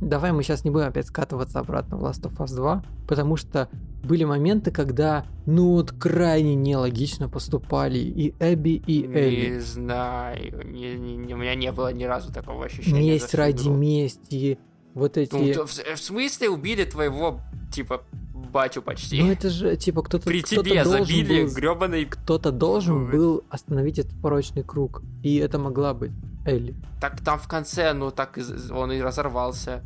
давай мы сейчас не будем опять скатываться обратно в Last of Us 2, потому что были моменты, когда, ну, вот крайне нелогично поступали и Эбби, и Элли. Не знаю. Не- не- у меня не было ни разу такого ощущения. Месть ради игру. мести, вот эти... Ну, то в, в смысле убили твоего, типа, батю почти? Ну, это же, типа, кто-то При кто-то тебе забили был- гребаный... Кто-то должен Ой. был остановить этот порочный круг. И это могла быть Элли. Так там в конце, ну, так он и разорвался.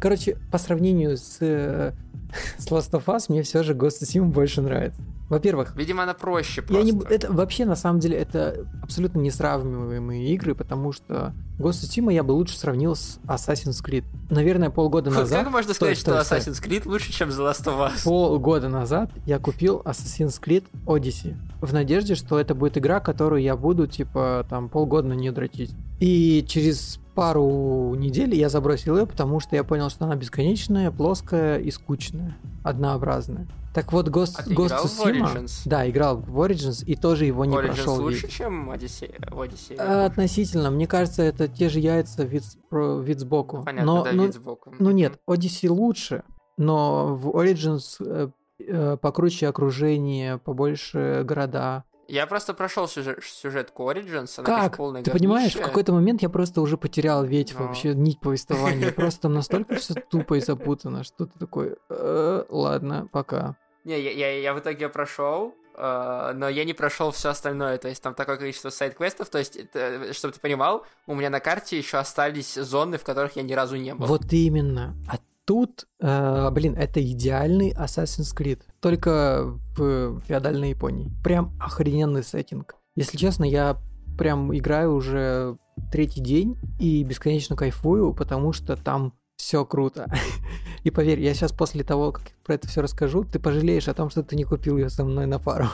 Короче, по сравнению с, э, <laughs> с Last of Us, мне все же Ghost of Tsushima больше нравится. Во-первых, Видимо, она проще я просто. не... б- это вообще на самом деле это абсолютно несравниваемые игры, потому что Ghost of Tsushima я бы лучше сравнил с Assassin's Creed. Наверное, полгода назад... Как можно сказать, что стой. Assassin's Creed лучше, чем The Last of Us? Полгода назад я купил Assassin's Creed Odyssey в надежде, что это будет игра, которую я буду, типа, там, полгода на нее дрочить. И через пару недель я забросил ее, потому что я понял, что она бесконечная, плоская и скучная, однообразная. Так вот, Ghost, А Ghost играл of в Tsushima... Origins? Да, играл в Origins и тоже его не Origins прошел. лучше, чем Odyssey? Odyssey? А, Относительно, мне кажется, это те же яйца вид, вид сбоку. Понятно, но, да, но- вид сбоку. ну нет, Odyssey лучше, но в Origins э, э, покруче окружение, побольше города. Я просто прошел сюжет, сюжетку Origins, она, Как? полная Ты понимаешь, в говнище. какой-то момент я просто уже потерял ведь Но. вообще нить повествования. Просто там настолько все тупо и запутано, что ты такой, «Э, ладно, пока. Не, я, я, я в итоге прошел, э, но я не прошел все остальное. То есть там такое количество сайт-квестов. То есть, это, чтобы ты понимал, у меня на карте еще остались зоны, в которых я ни разу не был. Вот именно. А тут, э, блин, это идеальный Assassin's Creed. Только в феодальной Японии. Прям охрененный сеттинг. Если честно, я прям играю уже третий день и бесконечно кайфую, потому что там все круто. <laughs> И поверь, я сейчас после того, как про это все расскажу, ты пожалеешь о том, что ты не купил ее со мной на пару.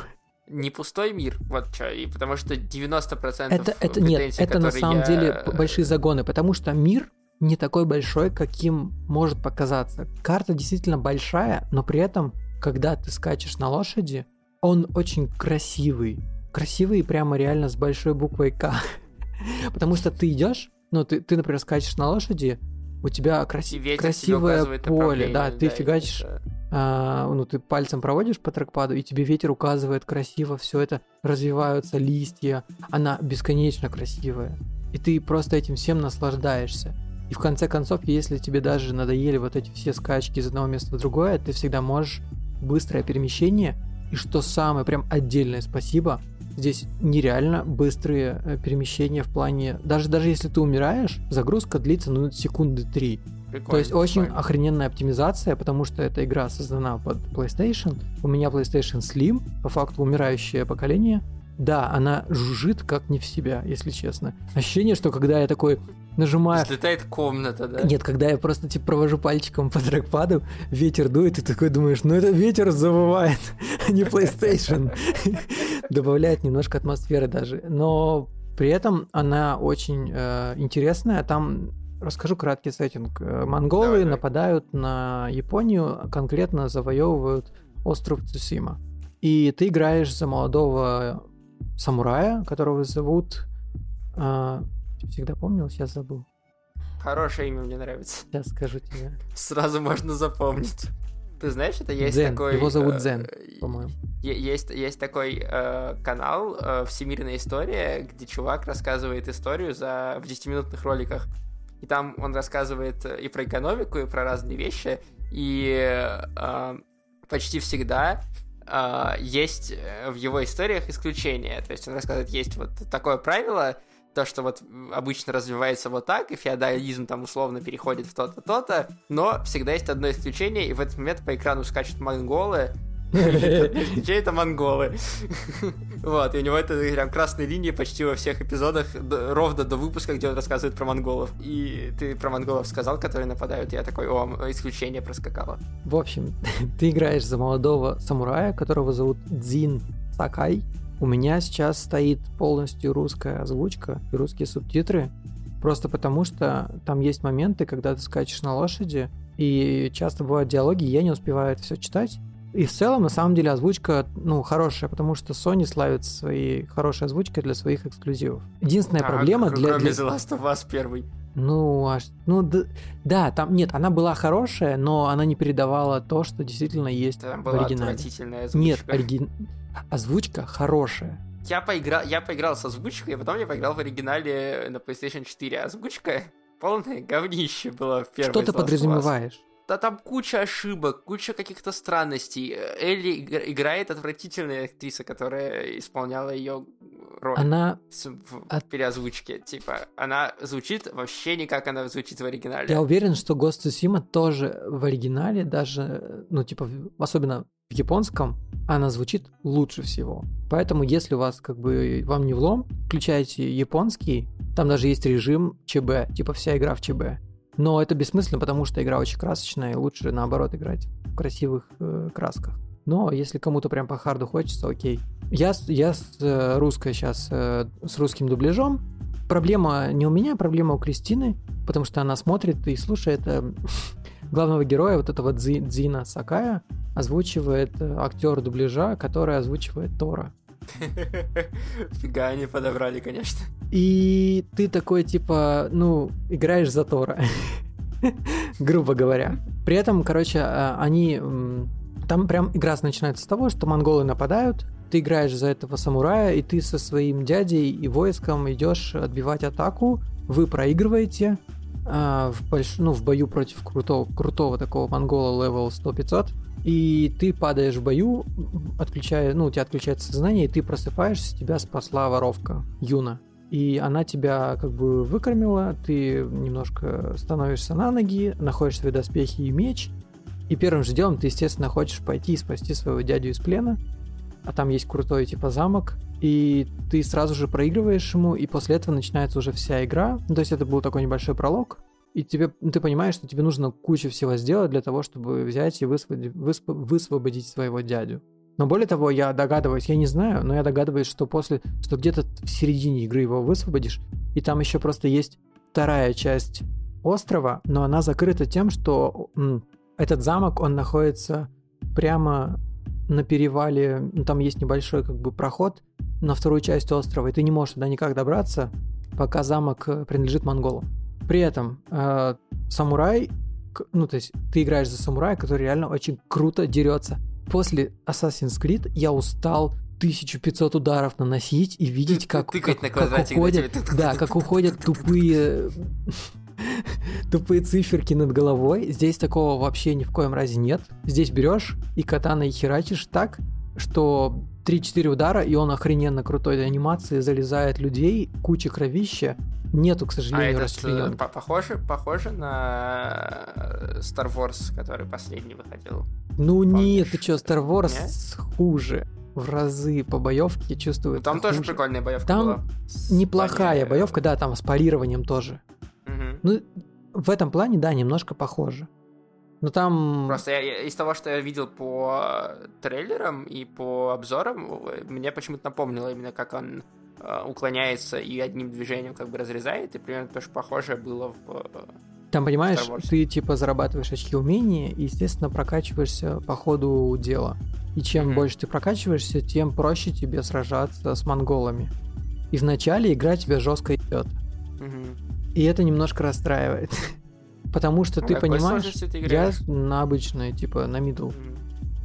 Не пустой мир, вот что. И потому что 90% Это, это нет, это на самом я- деле п- большие загоны, потому что мир не такой большой, каким может показаться. Карта действительно большая, но при этом, когда ты скачешь на лошади, он очень красивый. Красивый прямо реально с большой буквой К. <laughs> Потому что ты идешь, ну, ты, ты, например, скачешь на лошади, у тебя краси- красивое поле, да, ты и фигачишь это- а, ну, ты пальцем проводишь по трекпаду, и тебе ветер указывает красиво, все это развиваются листья, она бесконечно красивая. И ты просто этим всем наслаждаешься. И в конце концов, если тебе даже надоели вот эти все скачки из одного места в другое, ты всегда можешь быстрое перемещение. И что самое прям отдельное спасибо, здесь нереально быстрые э, перемещения в плане... Даже, даже если ты умираешь, загрузка длится ну, секунды три. Прикольно, То есть очень прикольно. охрененная оптимизация, потому что эта игра создана под PlayStation. У меня PlayStation Slim, по факту умирающее поколение. Да, она жужжит как не в себя, если честно. Ощущение, что когда я такой нажимаю... Взлетает комната, да? Нет, когда я просто типа провожу пальчиком по трекпаду, ветер дует, и ты такой думаешь, ну это ветер завывает, а не PlayStation. <laughs> Добавляет немножко атмосферы даже. Но при этом она очень э, интересная. Там расскажу краткий сеттинг. Э, Монголы Давай, давай. нападают на Японию, конкретно завоевывают остров Цусима. И ты играешь за молодого самурая, которого зовут... э, всегда помнил, сейчас забыл. Хорошее имя мне нравится. Сейчас скажу тебе. Сразу можно запомнить. Ты знаешь, это есть Дзен. такой... Его зовут э, Дзен, э, по-моему. Есть, есть такой э, канал э, «Всемирная история», где чувак рассказывает историю за, в 10-минутных роликах. И там он рассказывает э, и про экономику, и про разные вещи. И э, почти всегда есть э, в его историях исключения. То есть он рассказывает, есть вот такое правило, то, что вот обычно развивается вот так, и феодализм там условно переходит в то-то, то-то, но всегда есть одно исключение, и в этот момент по экрану скачут монголы, Исключение это монголы. Вот, и у него это прям красной линии почти во всех эпизодах, ровно до выпуска, где он рассказывает про монголов. И ты про монголов сказал, которые нападают, я такой, о, исключение проскакало. В общем, ты играешь за молодого самурая, которого зовут Дзин Сакай. У меня сейчас стоит полностью русская озвучка и русские субтитры, просто потому что там есть моменты, когда ты скачешь на лошади, и часто бывают диалоги, я не успеваю это все читать. И в целом, на самом деле, озвучка, ну, хорошая, потому что Sony славит своей хорошей озвучкой для своих эксклюзивов. Единственная А, проблема для... Кроме для- The Last of Us первый. ну, аж, ну д- да, там нет, она была хорошая, но она не передавала то, что действительно есть Там в была оригинале. отвратительная озвучка. Нет, оригин... озвучка хорошая. Я поиграл, я поиграл с озвучкой, и потом я поиграл в оригинале на PlayStation 4. Озвучка <laughs> полное говнище было в первой Что ты подразумеваешь? Да там куча ошибок, куча каких-то странностей. Элли игр- играет отвратительная актриса, которая исполняла ее роль Она... в от- переозвучке. Типа, она звучит вообще не как она звучит в оригинале. Я уверен, что Ghost Tsushima тоже в оригинале, даже, ну, типа, особенно в японском, она звучит лучше всего. Поэтому, если у вас, как бы, вам не влом, включайте японский, там даже есть режим ЧБ, типа вся игра в ЧБ. Но это бессмысленно, потому что игра очень красочная, и лучше, наоборот, играть в красивых э, красках. Но если кому-то прям по харду хочется, окей. Я, я с э, русской сейчас, с русским дубляжом. Проблема не у меня, проблема у Кристины, потому что она смотрит и слушает э, <laughs> главного героя, вот этого Дзи- Дзина Сакая, озвучивает э, актер дубляжа, который озвучивает Тора. <laughs> Фига они подобрали, конечно. И ты такой, типа, ну, играешь за Тора. <laughs> Грубо говоря. При этом, короче, а, они... Там прям игра начинается с того, что монголы нападают, ты играешь за этого самурая, и ты со своим дядей и войском идешь отбивать атаку, вы проигрываете а, в, больш... ну, в бою против крутого, крутого такого монгола level 100-500, и ты падаешь в бою, отключая, ну, у тебя отключается сознание, и ты просыпаешься, тебя спасла воровка Юна. И она тебя как бы выкормила, ты немножко становишься на ноги, находишь свои доспехи и меч, и первым же делом ты, естественно, хочешь пойти и спасти своего дядю из плена, а там есть крутой типа замок, и ты сразу же проигрываешь ему, и после этого начинается уже вся игра. То есть это был такой небольшой пролог, и тебе, ну, ты понимаешь, что тебе нужно кучу всего сделать для того, чтобы взять и высвободить, высп- высвободить своего дядю. Но более того, я догадываюсь, я не знаю, но я догадываюсь, что после, что где-то в середине игры его высвободишь, и там еще просто есть вторая часть острова, но она закрыта тем, что м, этот замок, он находится прямо на перевале, ну, там есть небольшой как бы проход на вторую часть острова, и ты не можешь туда никак добраться, пока замок э, принадлежит монголам. При этом э, самурай, ну то есть ты играешь за самурая, который реально очень круто дерется. После Assassin's Creed я устал 1500 ударов наносить и видеть, как, тыкать как, на как уходят, да, как уходят тупые <laughs> тупые циферки над головой. Здесь такого вообще ни в коем разе нет. Здесь берешь и катаной херачишь так, что 3-4 удара, и он охрененно крутой анимации, залезает людей, куча кровища. Нету, к А сожалению, это расчленёнки. похоже, похоже на э, Star Wars, который последний выходил. Ну нет, помнишь? ты чё, Star Wars хуже. В разы по боевке чувствую. Ну, там тоже хуже. прикольная боевка Там была. Неплохая боевка, да, там с парированием тоже. Мгм. Ну, в этом плане, да, немножко похоже. Но там... Просто я- я- из того, что я видел по э, трейлерам и по обзорам, э, мне почему-то напомнило именно, как он э, уклоняется и одним движением как бы разрезает, и примерно то, что похожее было в... э, Там, понимаешь, ты типа зарабатываешь очки умения и, естественно, прокачиваешься по ходу дела. И чем Мгм. больше ты прокачиваешься, тем проще тебе сражаться с монголами. И вначале игра тебя жестко идет. мгм. И это немножко расстраивает. <laughs> Потому что Ну, ты понимаешь, я на обычной, типа, на мидл. М.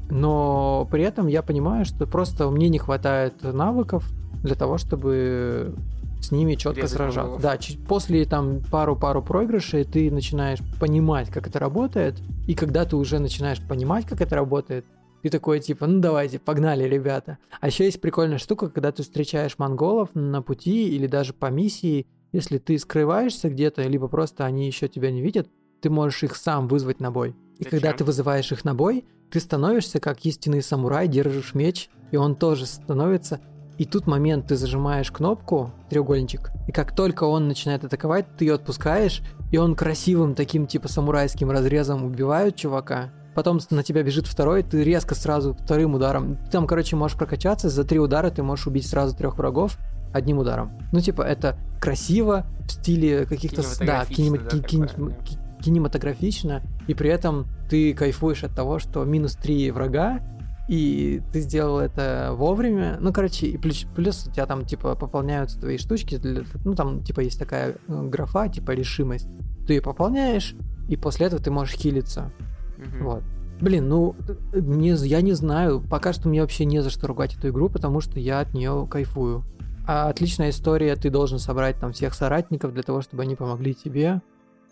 Но при этом я понимаю, что просто мне не хватает навыков для того, чтобы с ними четко Резать сражаться. Да, после там пару-пару проигрышей ты начинаешь понимать, как это работает, и когда ты уже начинаешь понимать, как это работает, ты такой типа, ну давайте, погнали, ребята. А еще есть прикольная штука, когда ты встречаешь монголов на пути или даже по миссии, если ты скрываешься где-то, либо просто они еще тебя не видят, ты можешь их сам вызвать на бой. И когда Зачем? ты вызываешь их на бой, ты становишься как истинный самурай, держишь меч, и он тоже становится. И тут момент, ты зажимаешь кнопку, треугольничек, и как только он начинает атаковать, ты ее отпускаешь, и он красивым таким типа самурайским разрезом убивает чувака. Потом на тебя бежит второй, ты резко сразу вторым ударом. Ты там, короче, можешь прокачаться, за три удара ты можешь убить сразу трех врагов одним ударом. Ну, типа, это красиво, в стиле каких-то... Да, Кинематографично, да, ки- такое, ки- кинематографично, и при этом ты кайфуешь от того, что минус 3 врага, и ты сделал это вовремя. Ну, короче, и плюс, плюс у тебя там, типа, пополняются твои штучки. для- ну, там, типа, есть такая э, графа, типа, решимость. Ты ее пополняешь, и после этого ты можешь хилиться. Мгм. Вот. Блин, ну, не, я не знаю. Пока что мне вообще не за что ругать эту игру, потому что я от нее кайфую. А отличная история, ты должен собрать там всех соратников для того, чтобы они помогли тебе.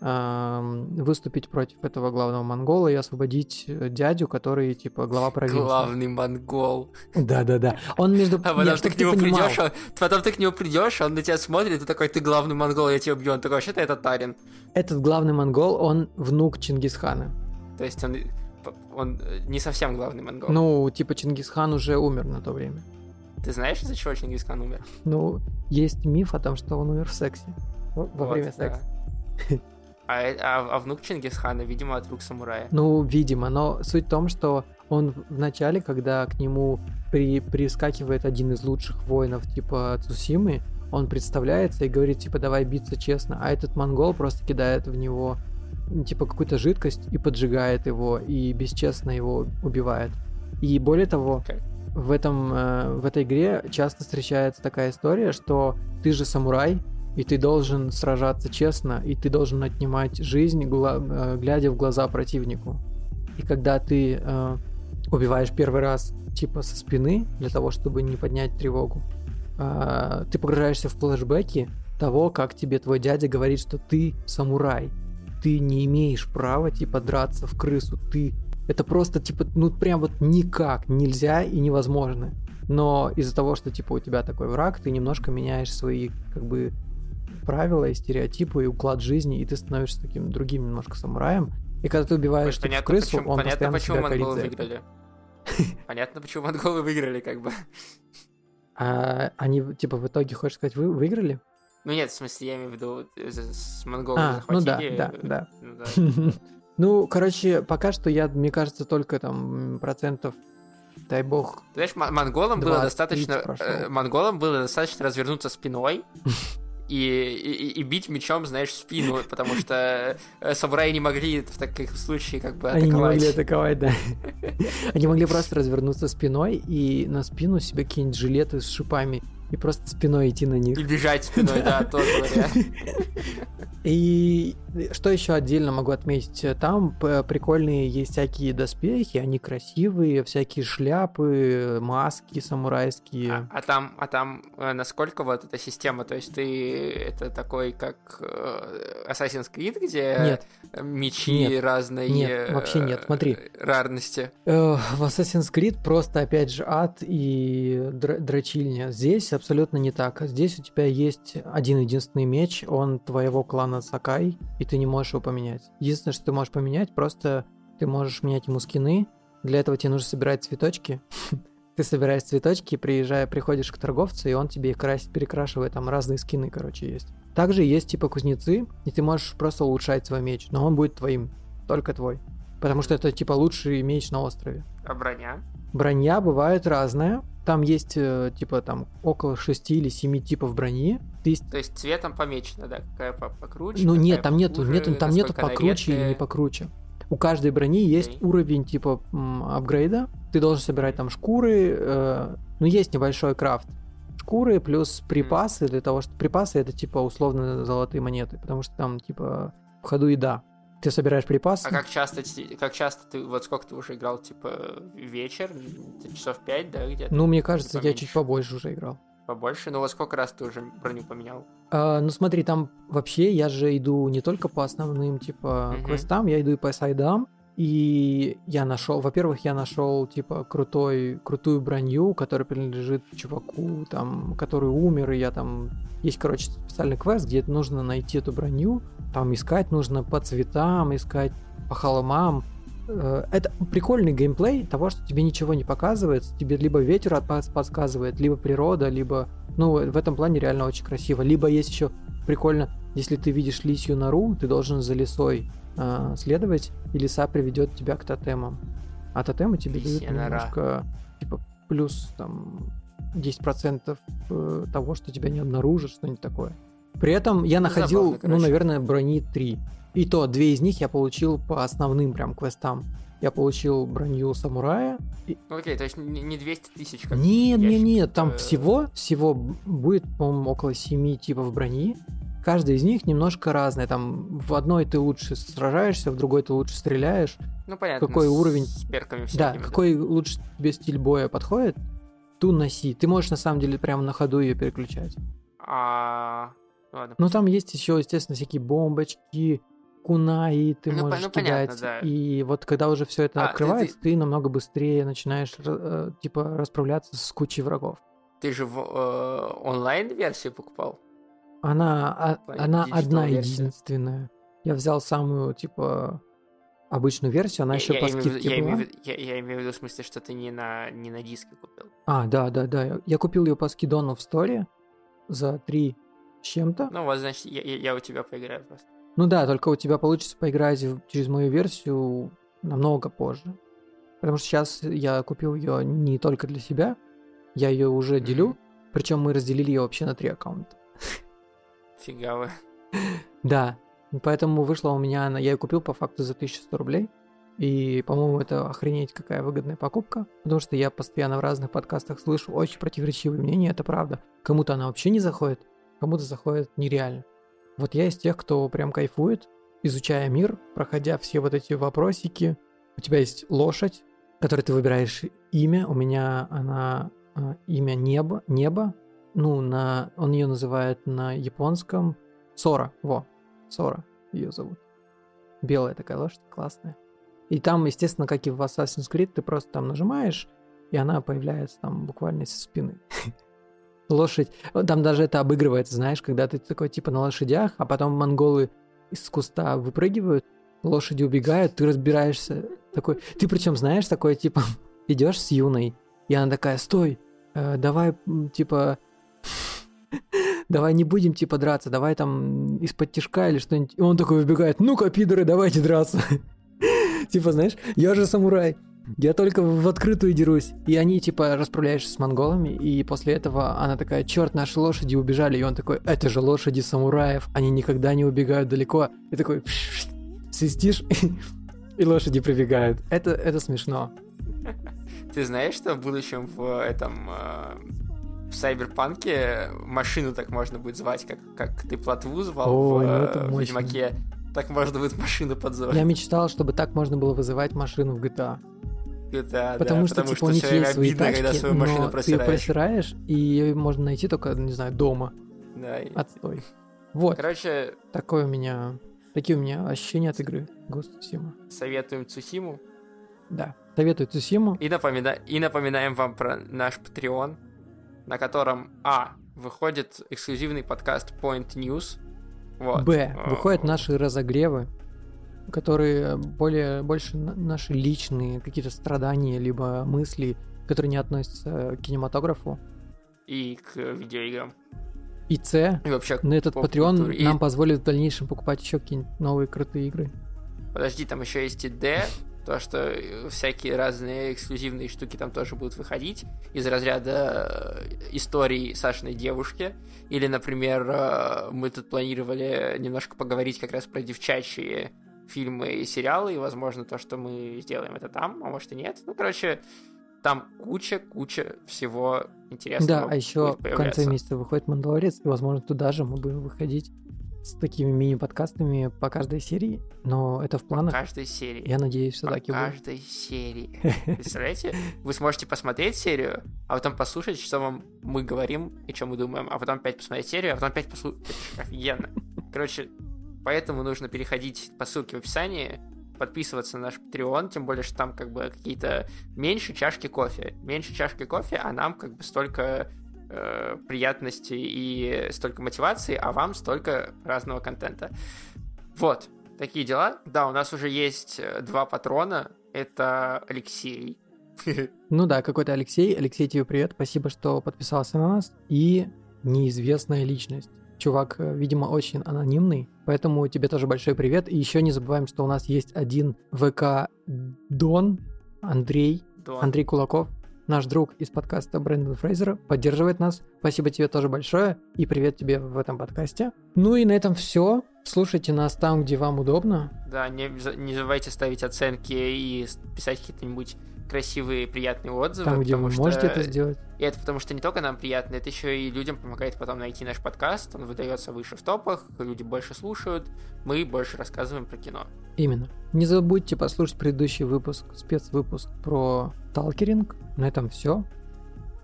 Выступить против этого главного монгола и освободить э, дядю, который, типа, глава провинции. Главный монгол. Да-да-да. Он между... <laughs> А потом Нет, ты к нему понимал, придешь, он- потом ты к нему придешь, он на тебя смотрит, и такой, ты главный монгол, я тебя убью. Он такой, вообще-то это Тарин. Этот главный монгол, он внук Чингисхана. То есть он, он э, не совсем главный монгол. Ну, типа, Чингисхан уже умер на то время. Ты знаешь, из-за чего Чингисхан умер? Ну, есть миф о том, что он умер в сексе. Во во Вот, время да. <laughs> А, а- а внук Чингисхана, видимо, от рук самурая. Ну, видимо, но суть в том, что он в начале, когда к нему при, прискакивает один из лучших воинов, типа Цусимы, он представляется и говорит, типа, давай биться честно, а этот монгол просто кидает в него, типа, какую-то жидкость и поджигает его, и бесчестно его убивает. И более того, Окей. в, этом, э, в этой игре часто встречается такая история, что ты же самурай, и ты должен сражаться честно, и ты должен отнимать жизнь, э, глядя в глаза противнику. И когда ты э, убиваешь первый раз, типа со спины, для того, чтобы не поднять тревогу, э, ты погружаешься в флешбеки того, как тебе твой дядя говорит, что ты самурай. Ты не имеешь права, типа, драться в крысу. Ты... Это просто, типа, ну, прям вот никак нельзя и невозможно. Но из-за того, что, типа, у тебя такой враг, ты немножко меняешь свои, как бы, правила и стереотипы и уклад жизни, и ты становишься таким другим немножко самураем. И когда ты убиваешь типа, понятно, крысу, почему, он понятно, почему монголы выиграли. Понятно, почему монголы выиграли, как бы. <laughs> А они, типа, в итоге, хочешь сказать, вы выиграли? Ну нет, в смысле, я имею в виду, э, с монголами А, ну да, захватили. да, э, да. ну да. <laughs> Ну, короче, пока что я, мне кажется, только там процентов, дай бог, Ты знаешь, мо- монголам было 20-30 достаточно... прошел. э, Монголам было достаточно развернуться спиной <laughs> и, и, и бить мечом, знаешь, в спину, <laughs> потому что э, самураи не могли в таких случаях как бы они не могли атаковать. атаковать, да. <laughs> Они могли просто развернуться спиной и на спину себе какие-нибудь жилеты с шипами и просто спиной идти на них. И бежать спиной, да, тоже вариант. <laughs> И что еще отдельно могу отметить? Там п- прикольные есть всякие доспехи, они красивые, всякие шляпы, маски самурайские. А, а там, а там э, насколько вот эта система, то есть ты это такой как э, Assassin's Creed, где Нет. мечи Нет. разной Нет, э, вообще нет, смотри. рарности. Э, В Assassin's Creed просто, опять же, ад и др- дрочильня. Здесь абсолютно не так. Здесь у тебя есть один единственный меч, он твоего клана Сакай, и ты не можешь его поменять. Единственное, что ты можешь поменять, просто ты можешь менять ему скины. Для этого тебе нужно собирать цветочки. <laughs> Ты собираешь цветочки, приезжая, приходишь к торговцу, и он тебе их красит, перекрашивает. Там разные скины, короче, есть. Также есть типа кузнецы, и ты можешь просто улучшать свой меч, но он будет твоим, только твой. Потому что это типа лучший меч на острове. А броня? Броня бывает разная. Там есть э, типа там около 6 или 7 типов брони. Ты есть- То есть цветом помечено, да? Какая по- покруче? Ну какая нет, там нету, похуже, нету, там нету покруче или не покруче. У каждой брони есть Окей. уровень типа апгрейда. Ты должен собирать там шкуры. э, ну есть небольшой крафт. Шкуры плюс припасы для того, что припасы это типа условно золотые монеты, потому что там типа в ходу еда. Ты собираешь припасы. А как часто, как часто ты, вот сколько ты уже играл, типа, вечер, часов 5, да, где-то? Ну, мне кажется, я поменьше. чуть побольше уже играл. Побольше? Ну, вот сколько раз ты уже броню поменял? А, ну смотри, там вообще я же иду не только по основным типа Мгм. квестам, я иду и по сайдам. И я нашел, во-первых, я нашел типа крутой, крутую броню, которая принадлежит чуваку, там, который умер, и я там есть, короче, специальный квест, где нужно найти эту броню, там искать нужно по цветам, искать по холмам. Э, Это прикольный геймплей того, что тебе ничего не показывает, тебе либо ветер подсказывает, либо природа, либо, ну, в этом плане реально очень красиво. Либо есть еще прикольно, если ты видишь лисью нору, ты должен за лесой э, следовать, и лиса приведет тебя к тотемам. А тотемы тебе дают Лисья нора. немножко, типа, плюс там 10% э, того, что тебя не обнаружат, что-нибудь такое. При этом я Ну, находил, забавно, ну, наверное, брони 3. И то, две из них я получил по основным прям квестам. Я получил броню самурая. и- Ну, окей, то есть не не 200 тысяч, как Нет, нет, нет, там э, всего, всего будет, по-моему, около 7 типов брони. Каждая из них немножко разная. Там в одной ты лучше сражаешься, в другой ты лучше стреляешь. Ну, понятно. какой уровень- С перками Да, всякими. какой лучше тебе стиль боя подходит, ту носи. Ты можешь на самом деле прямо на ходу ее переключать. А... Ладно. Ну, там есть еще, естественно, всякие бомбочки, куна, и ты Ну, можешь ну, понятно, кидать. да. И вот когда уже все это А, ты- открывается, ты, намного быстрее начинаешь э, типа расправляться с кучей врагов. Ты же в э, онлайн-версию покупал? Она, а- она одна версия. единственная. Я взял самую, типа, обычную версию, она Я- еще я по имею скидке я была. имею я- я имею в виду в смысле, что ты не на, не на диске купил. А, да, да, да. я- купил ее по скидону в сторе за три с чем-то. Ну вот, значит, я- я у тебя поиграю просто. Ну да, только у тебя получится поиграть через мою версию намного позже. Потому что сейчас я купил ее не только для себя, я ее уже делю, причем мы разделили ее вообще на три аккаунта. Фига вы. Да, поэтому вышла у меня, она, я ее купил по факту за 1100 рублей. И, по-моему, это охренеть какая выгодная покупка, потому что я постоянно в разных подкастах слышу очень противоречивые мнения, это правда. Кому-то она вообще не заходит, кому-то заходит нереально. Вот я из тех, кто прям кайфует, изучая мир, проходя все вот эти вопросики. У тебя есть лошадь, которой ты выбираешь имя. У меня она а, имя Небо, Небо. Ну, на, он ее называет на японском Сора. Во, Сора ее зовут. Белая такая лошадь, классная. И там, естественно, как и в Assassin's Creed, ты просто там нажимаешь, и она появляется там буквально со спины. <laughs> Лошадь, там даже это обыгрывается, знаешь, когда ты такой типа на лошадях, а потом монголы из куста выпрыгивают, лошади убегают, ты разбираешься, такой, ты причем знаешь, такой типа <laughs> идешь с юной, и она такая, стой, э, давай типа <laughs> давай не будем типа драться, давай там из-под тишка или что-нибудь. И он такой выбегает, ну-ка, пидоры, давайте драться. <laughs> Типа, знаешь, я же самурай, я только в открытую дерусь. И они, типа, расправляешься с монголами, и после этого она такая, черт, наши лошади убежали, и он такой, это же лошади самураев, они никогда не убегают далеко. И такой, свистишь, <laughs> и лошади прибегают. Это, это смешно. Ты знаешь, что в будущем в этом э, в Сайберпанке машину так можно будет звать, как, как ты плотву звал Ой, в, ну э, это в. Ведьмаке. Так можно будет машину подзвать. Я мечтал, чтобы так можно было вызывать машину в GTA. Да, Потому да, что, потому типа, что у них есть свои обидно, когда тачки, свою машину но ты ее просираешь. просираешь, и ее можно найти только, не знаю, дома. Да, Отстой. Вот, Короче, такое у меня... Такие у меня ощущения от игры Ghost of Tsushima. советуем Цусиму. Да. Советую Цусиму. И, напомина- и напоминаем вам про наш Patreon, на котором, а, выходит эксклюзивный подкаст Point News. Вот. Б. Э, Выходят наши разогревы, которые более, больше на- наши личные какие-то страдания, либо мысли, которые не относятся к кинематографу. И к видеоиграм. И С. И вообще На этот. Patreon И- нам позволит в дальнейшем покупать еще какие-нибудь новые крутые игры. Подожди, там еще есть и D, то, что всякие разные эксклюзивные штуки там тоже будут выходить из разряда э, историй Сашиной девушки. Или, например, э, мы тут планировали немножко поговорить как раз про девчачьи фильмы и сериалы, и, возможно, то, что мы сделаем это там, а может и нет. Ну, короче, там куча-куча всего интересного. Да, а еще в конце месяца выходит Мандалорец, и, возможно, туда же мы будем выходить с такими мини-подкастами по каждой серии, но это в По планах. каждой серии. Я надеюсь, все По так и будет. каждой серии. <laughs> Представляете? Вы сможете посмотреть серию, а потом послушать, что вам мы говорим и что мы думаем, а потом опять посмотреть серию, а потом опять послушать. Офигенно. Короче, поэтому нужно переходить по ссылке в описании, подписываться на наш Patreon, тем более, что там как бы какие-то меньше чашки кофе. Меньше чашки кофе, а нам как бы столько э, приятностей и столько мотивации, а вам столько разного контента. Вот, такие дела. Да, у нас уже есть э, два патрона. Это Алексей. Ну да, какой-то Алексей. Алексей, тебе привет. Спасибо, что подписался на нас. И неизвестная личность. Чувак, э, видимо, очень анонимный, поэтому тебе тоже большой привет. И еще не забываем, что у нас есть один ВК Дон, Андрей, Дон. Андрей Кулаков, наш друг из подкаста Брэндон Фрейзера, поддерживает нас. Спасибо тебе тоже большое, и привет тебе в этом подкасте. Ну и на этом все. Слушайте нас там, где вам удобно. Да, не, не забывайте ставить оценки и писать какие-нибудь красивые, приятные отзывы. Там, где вы что- можете это сделать. И это потому что не только нам приятно, это еще и людям помогает потом найти наш подкаст. Он выдается выше в топах, люди больше слушают, мы больше рассказываем про кино. Именно. Не забудьте послушать предыдущий выпуск, спецвыпуск про талкеринг. На этом все.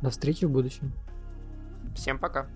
До встречи в будущем. Всем пока.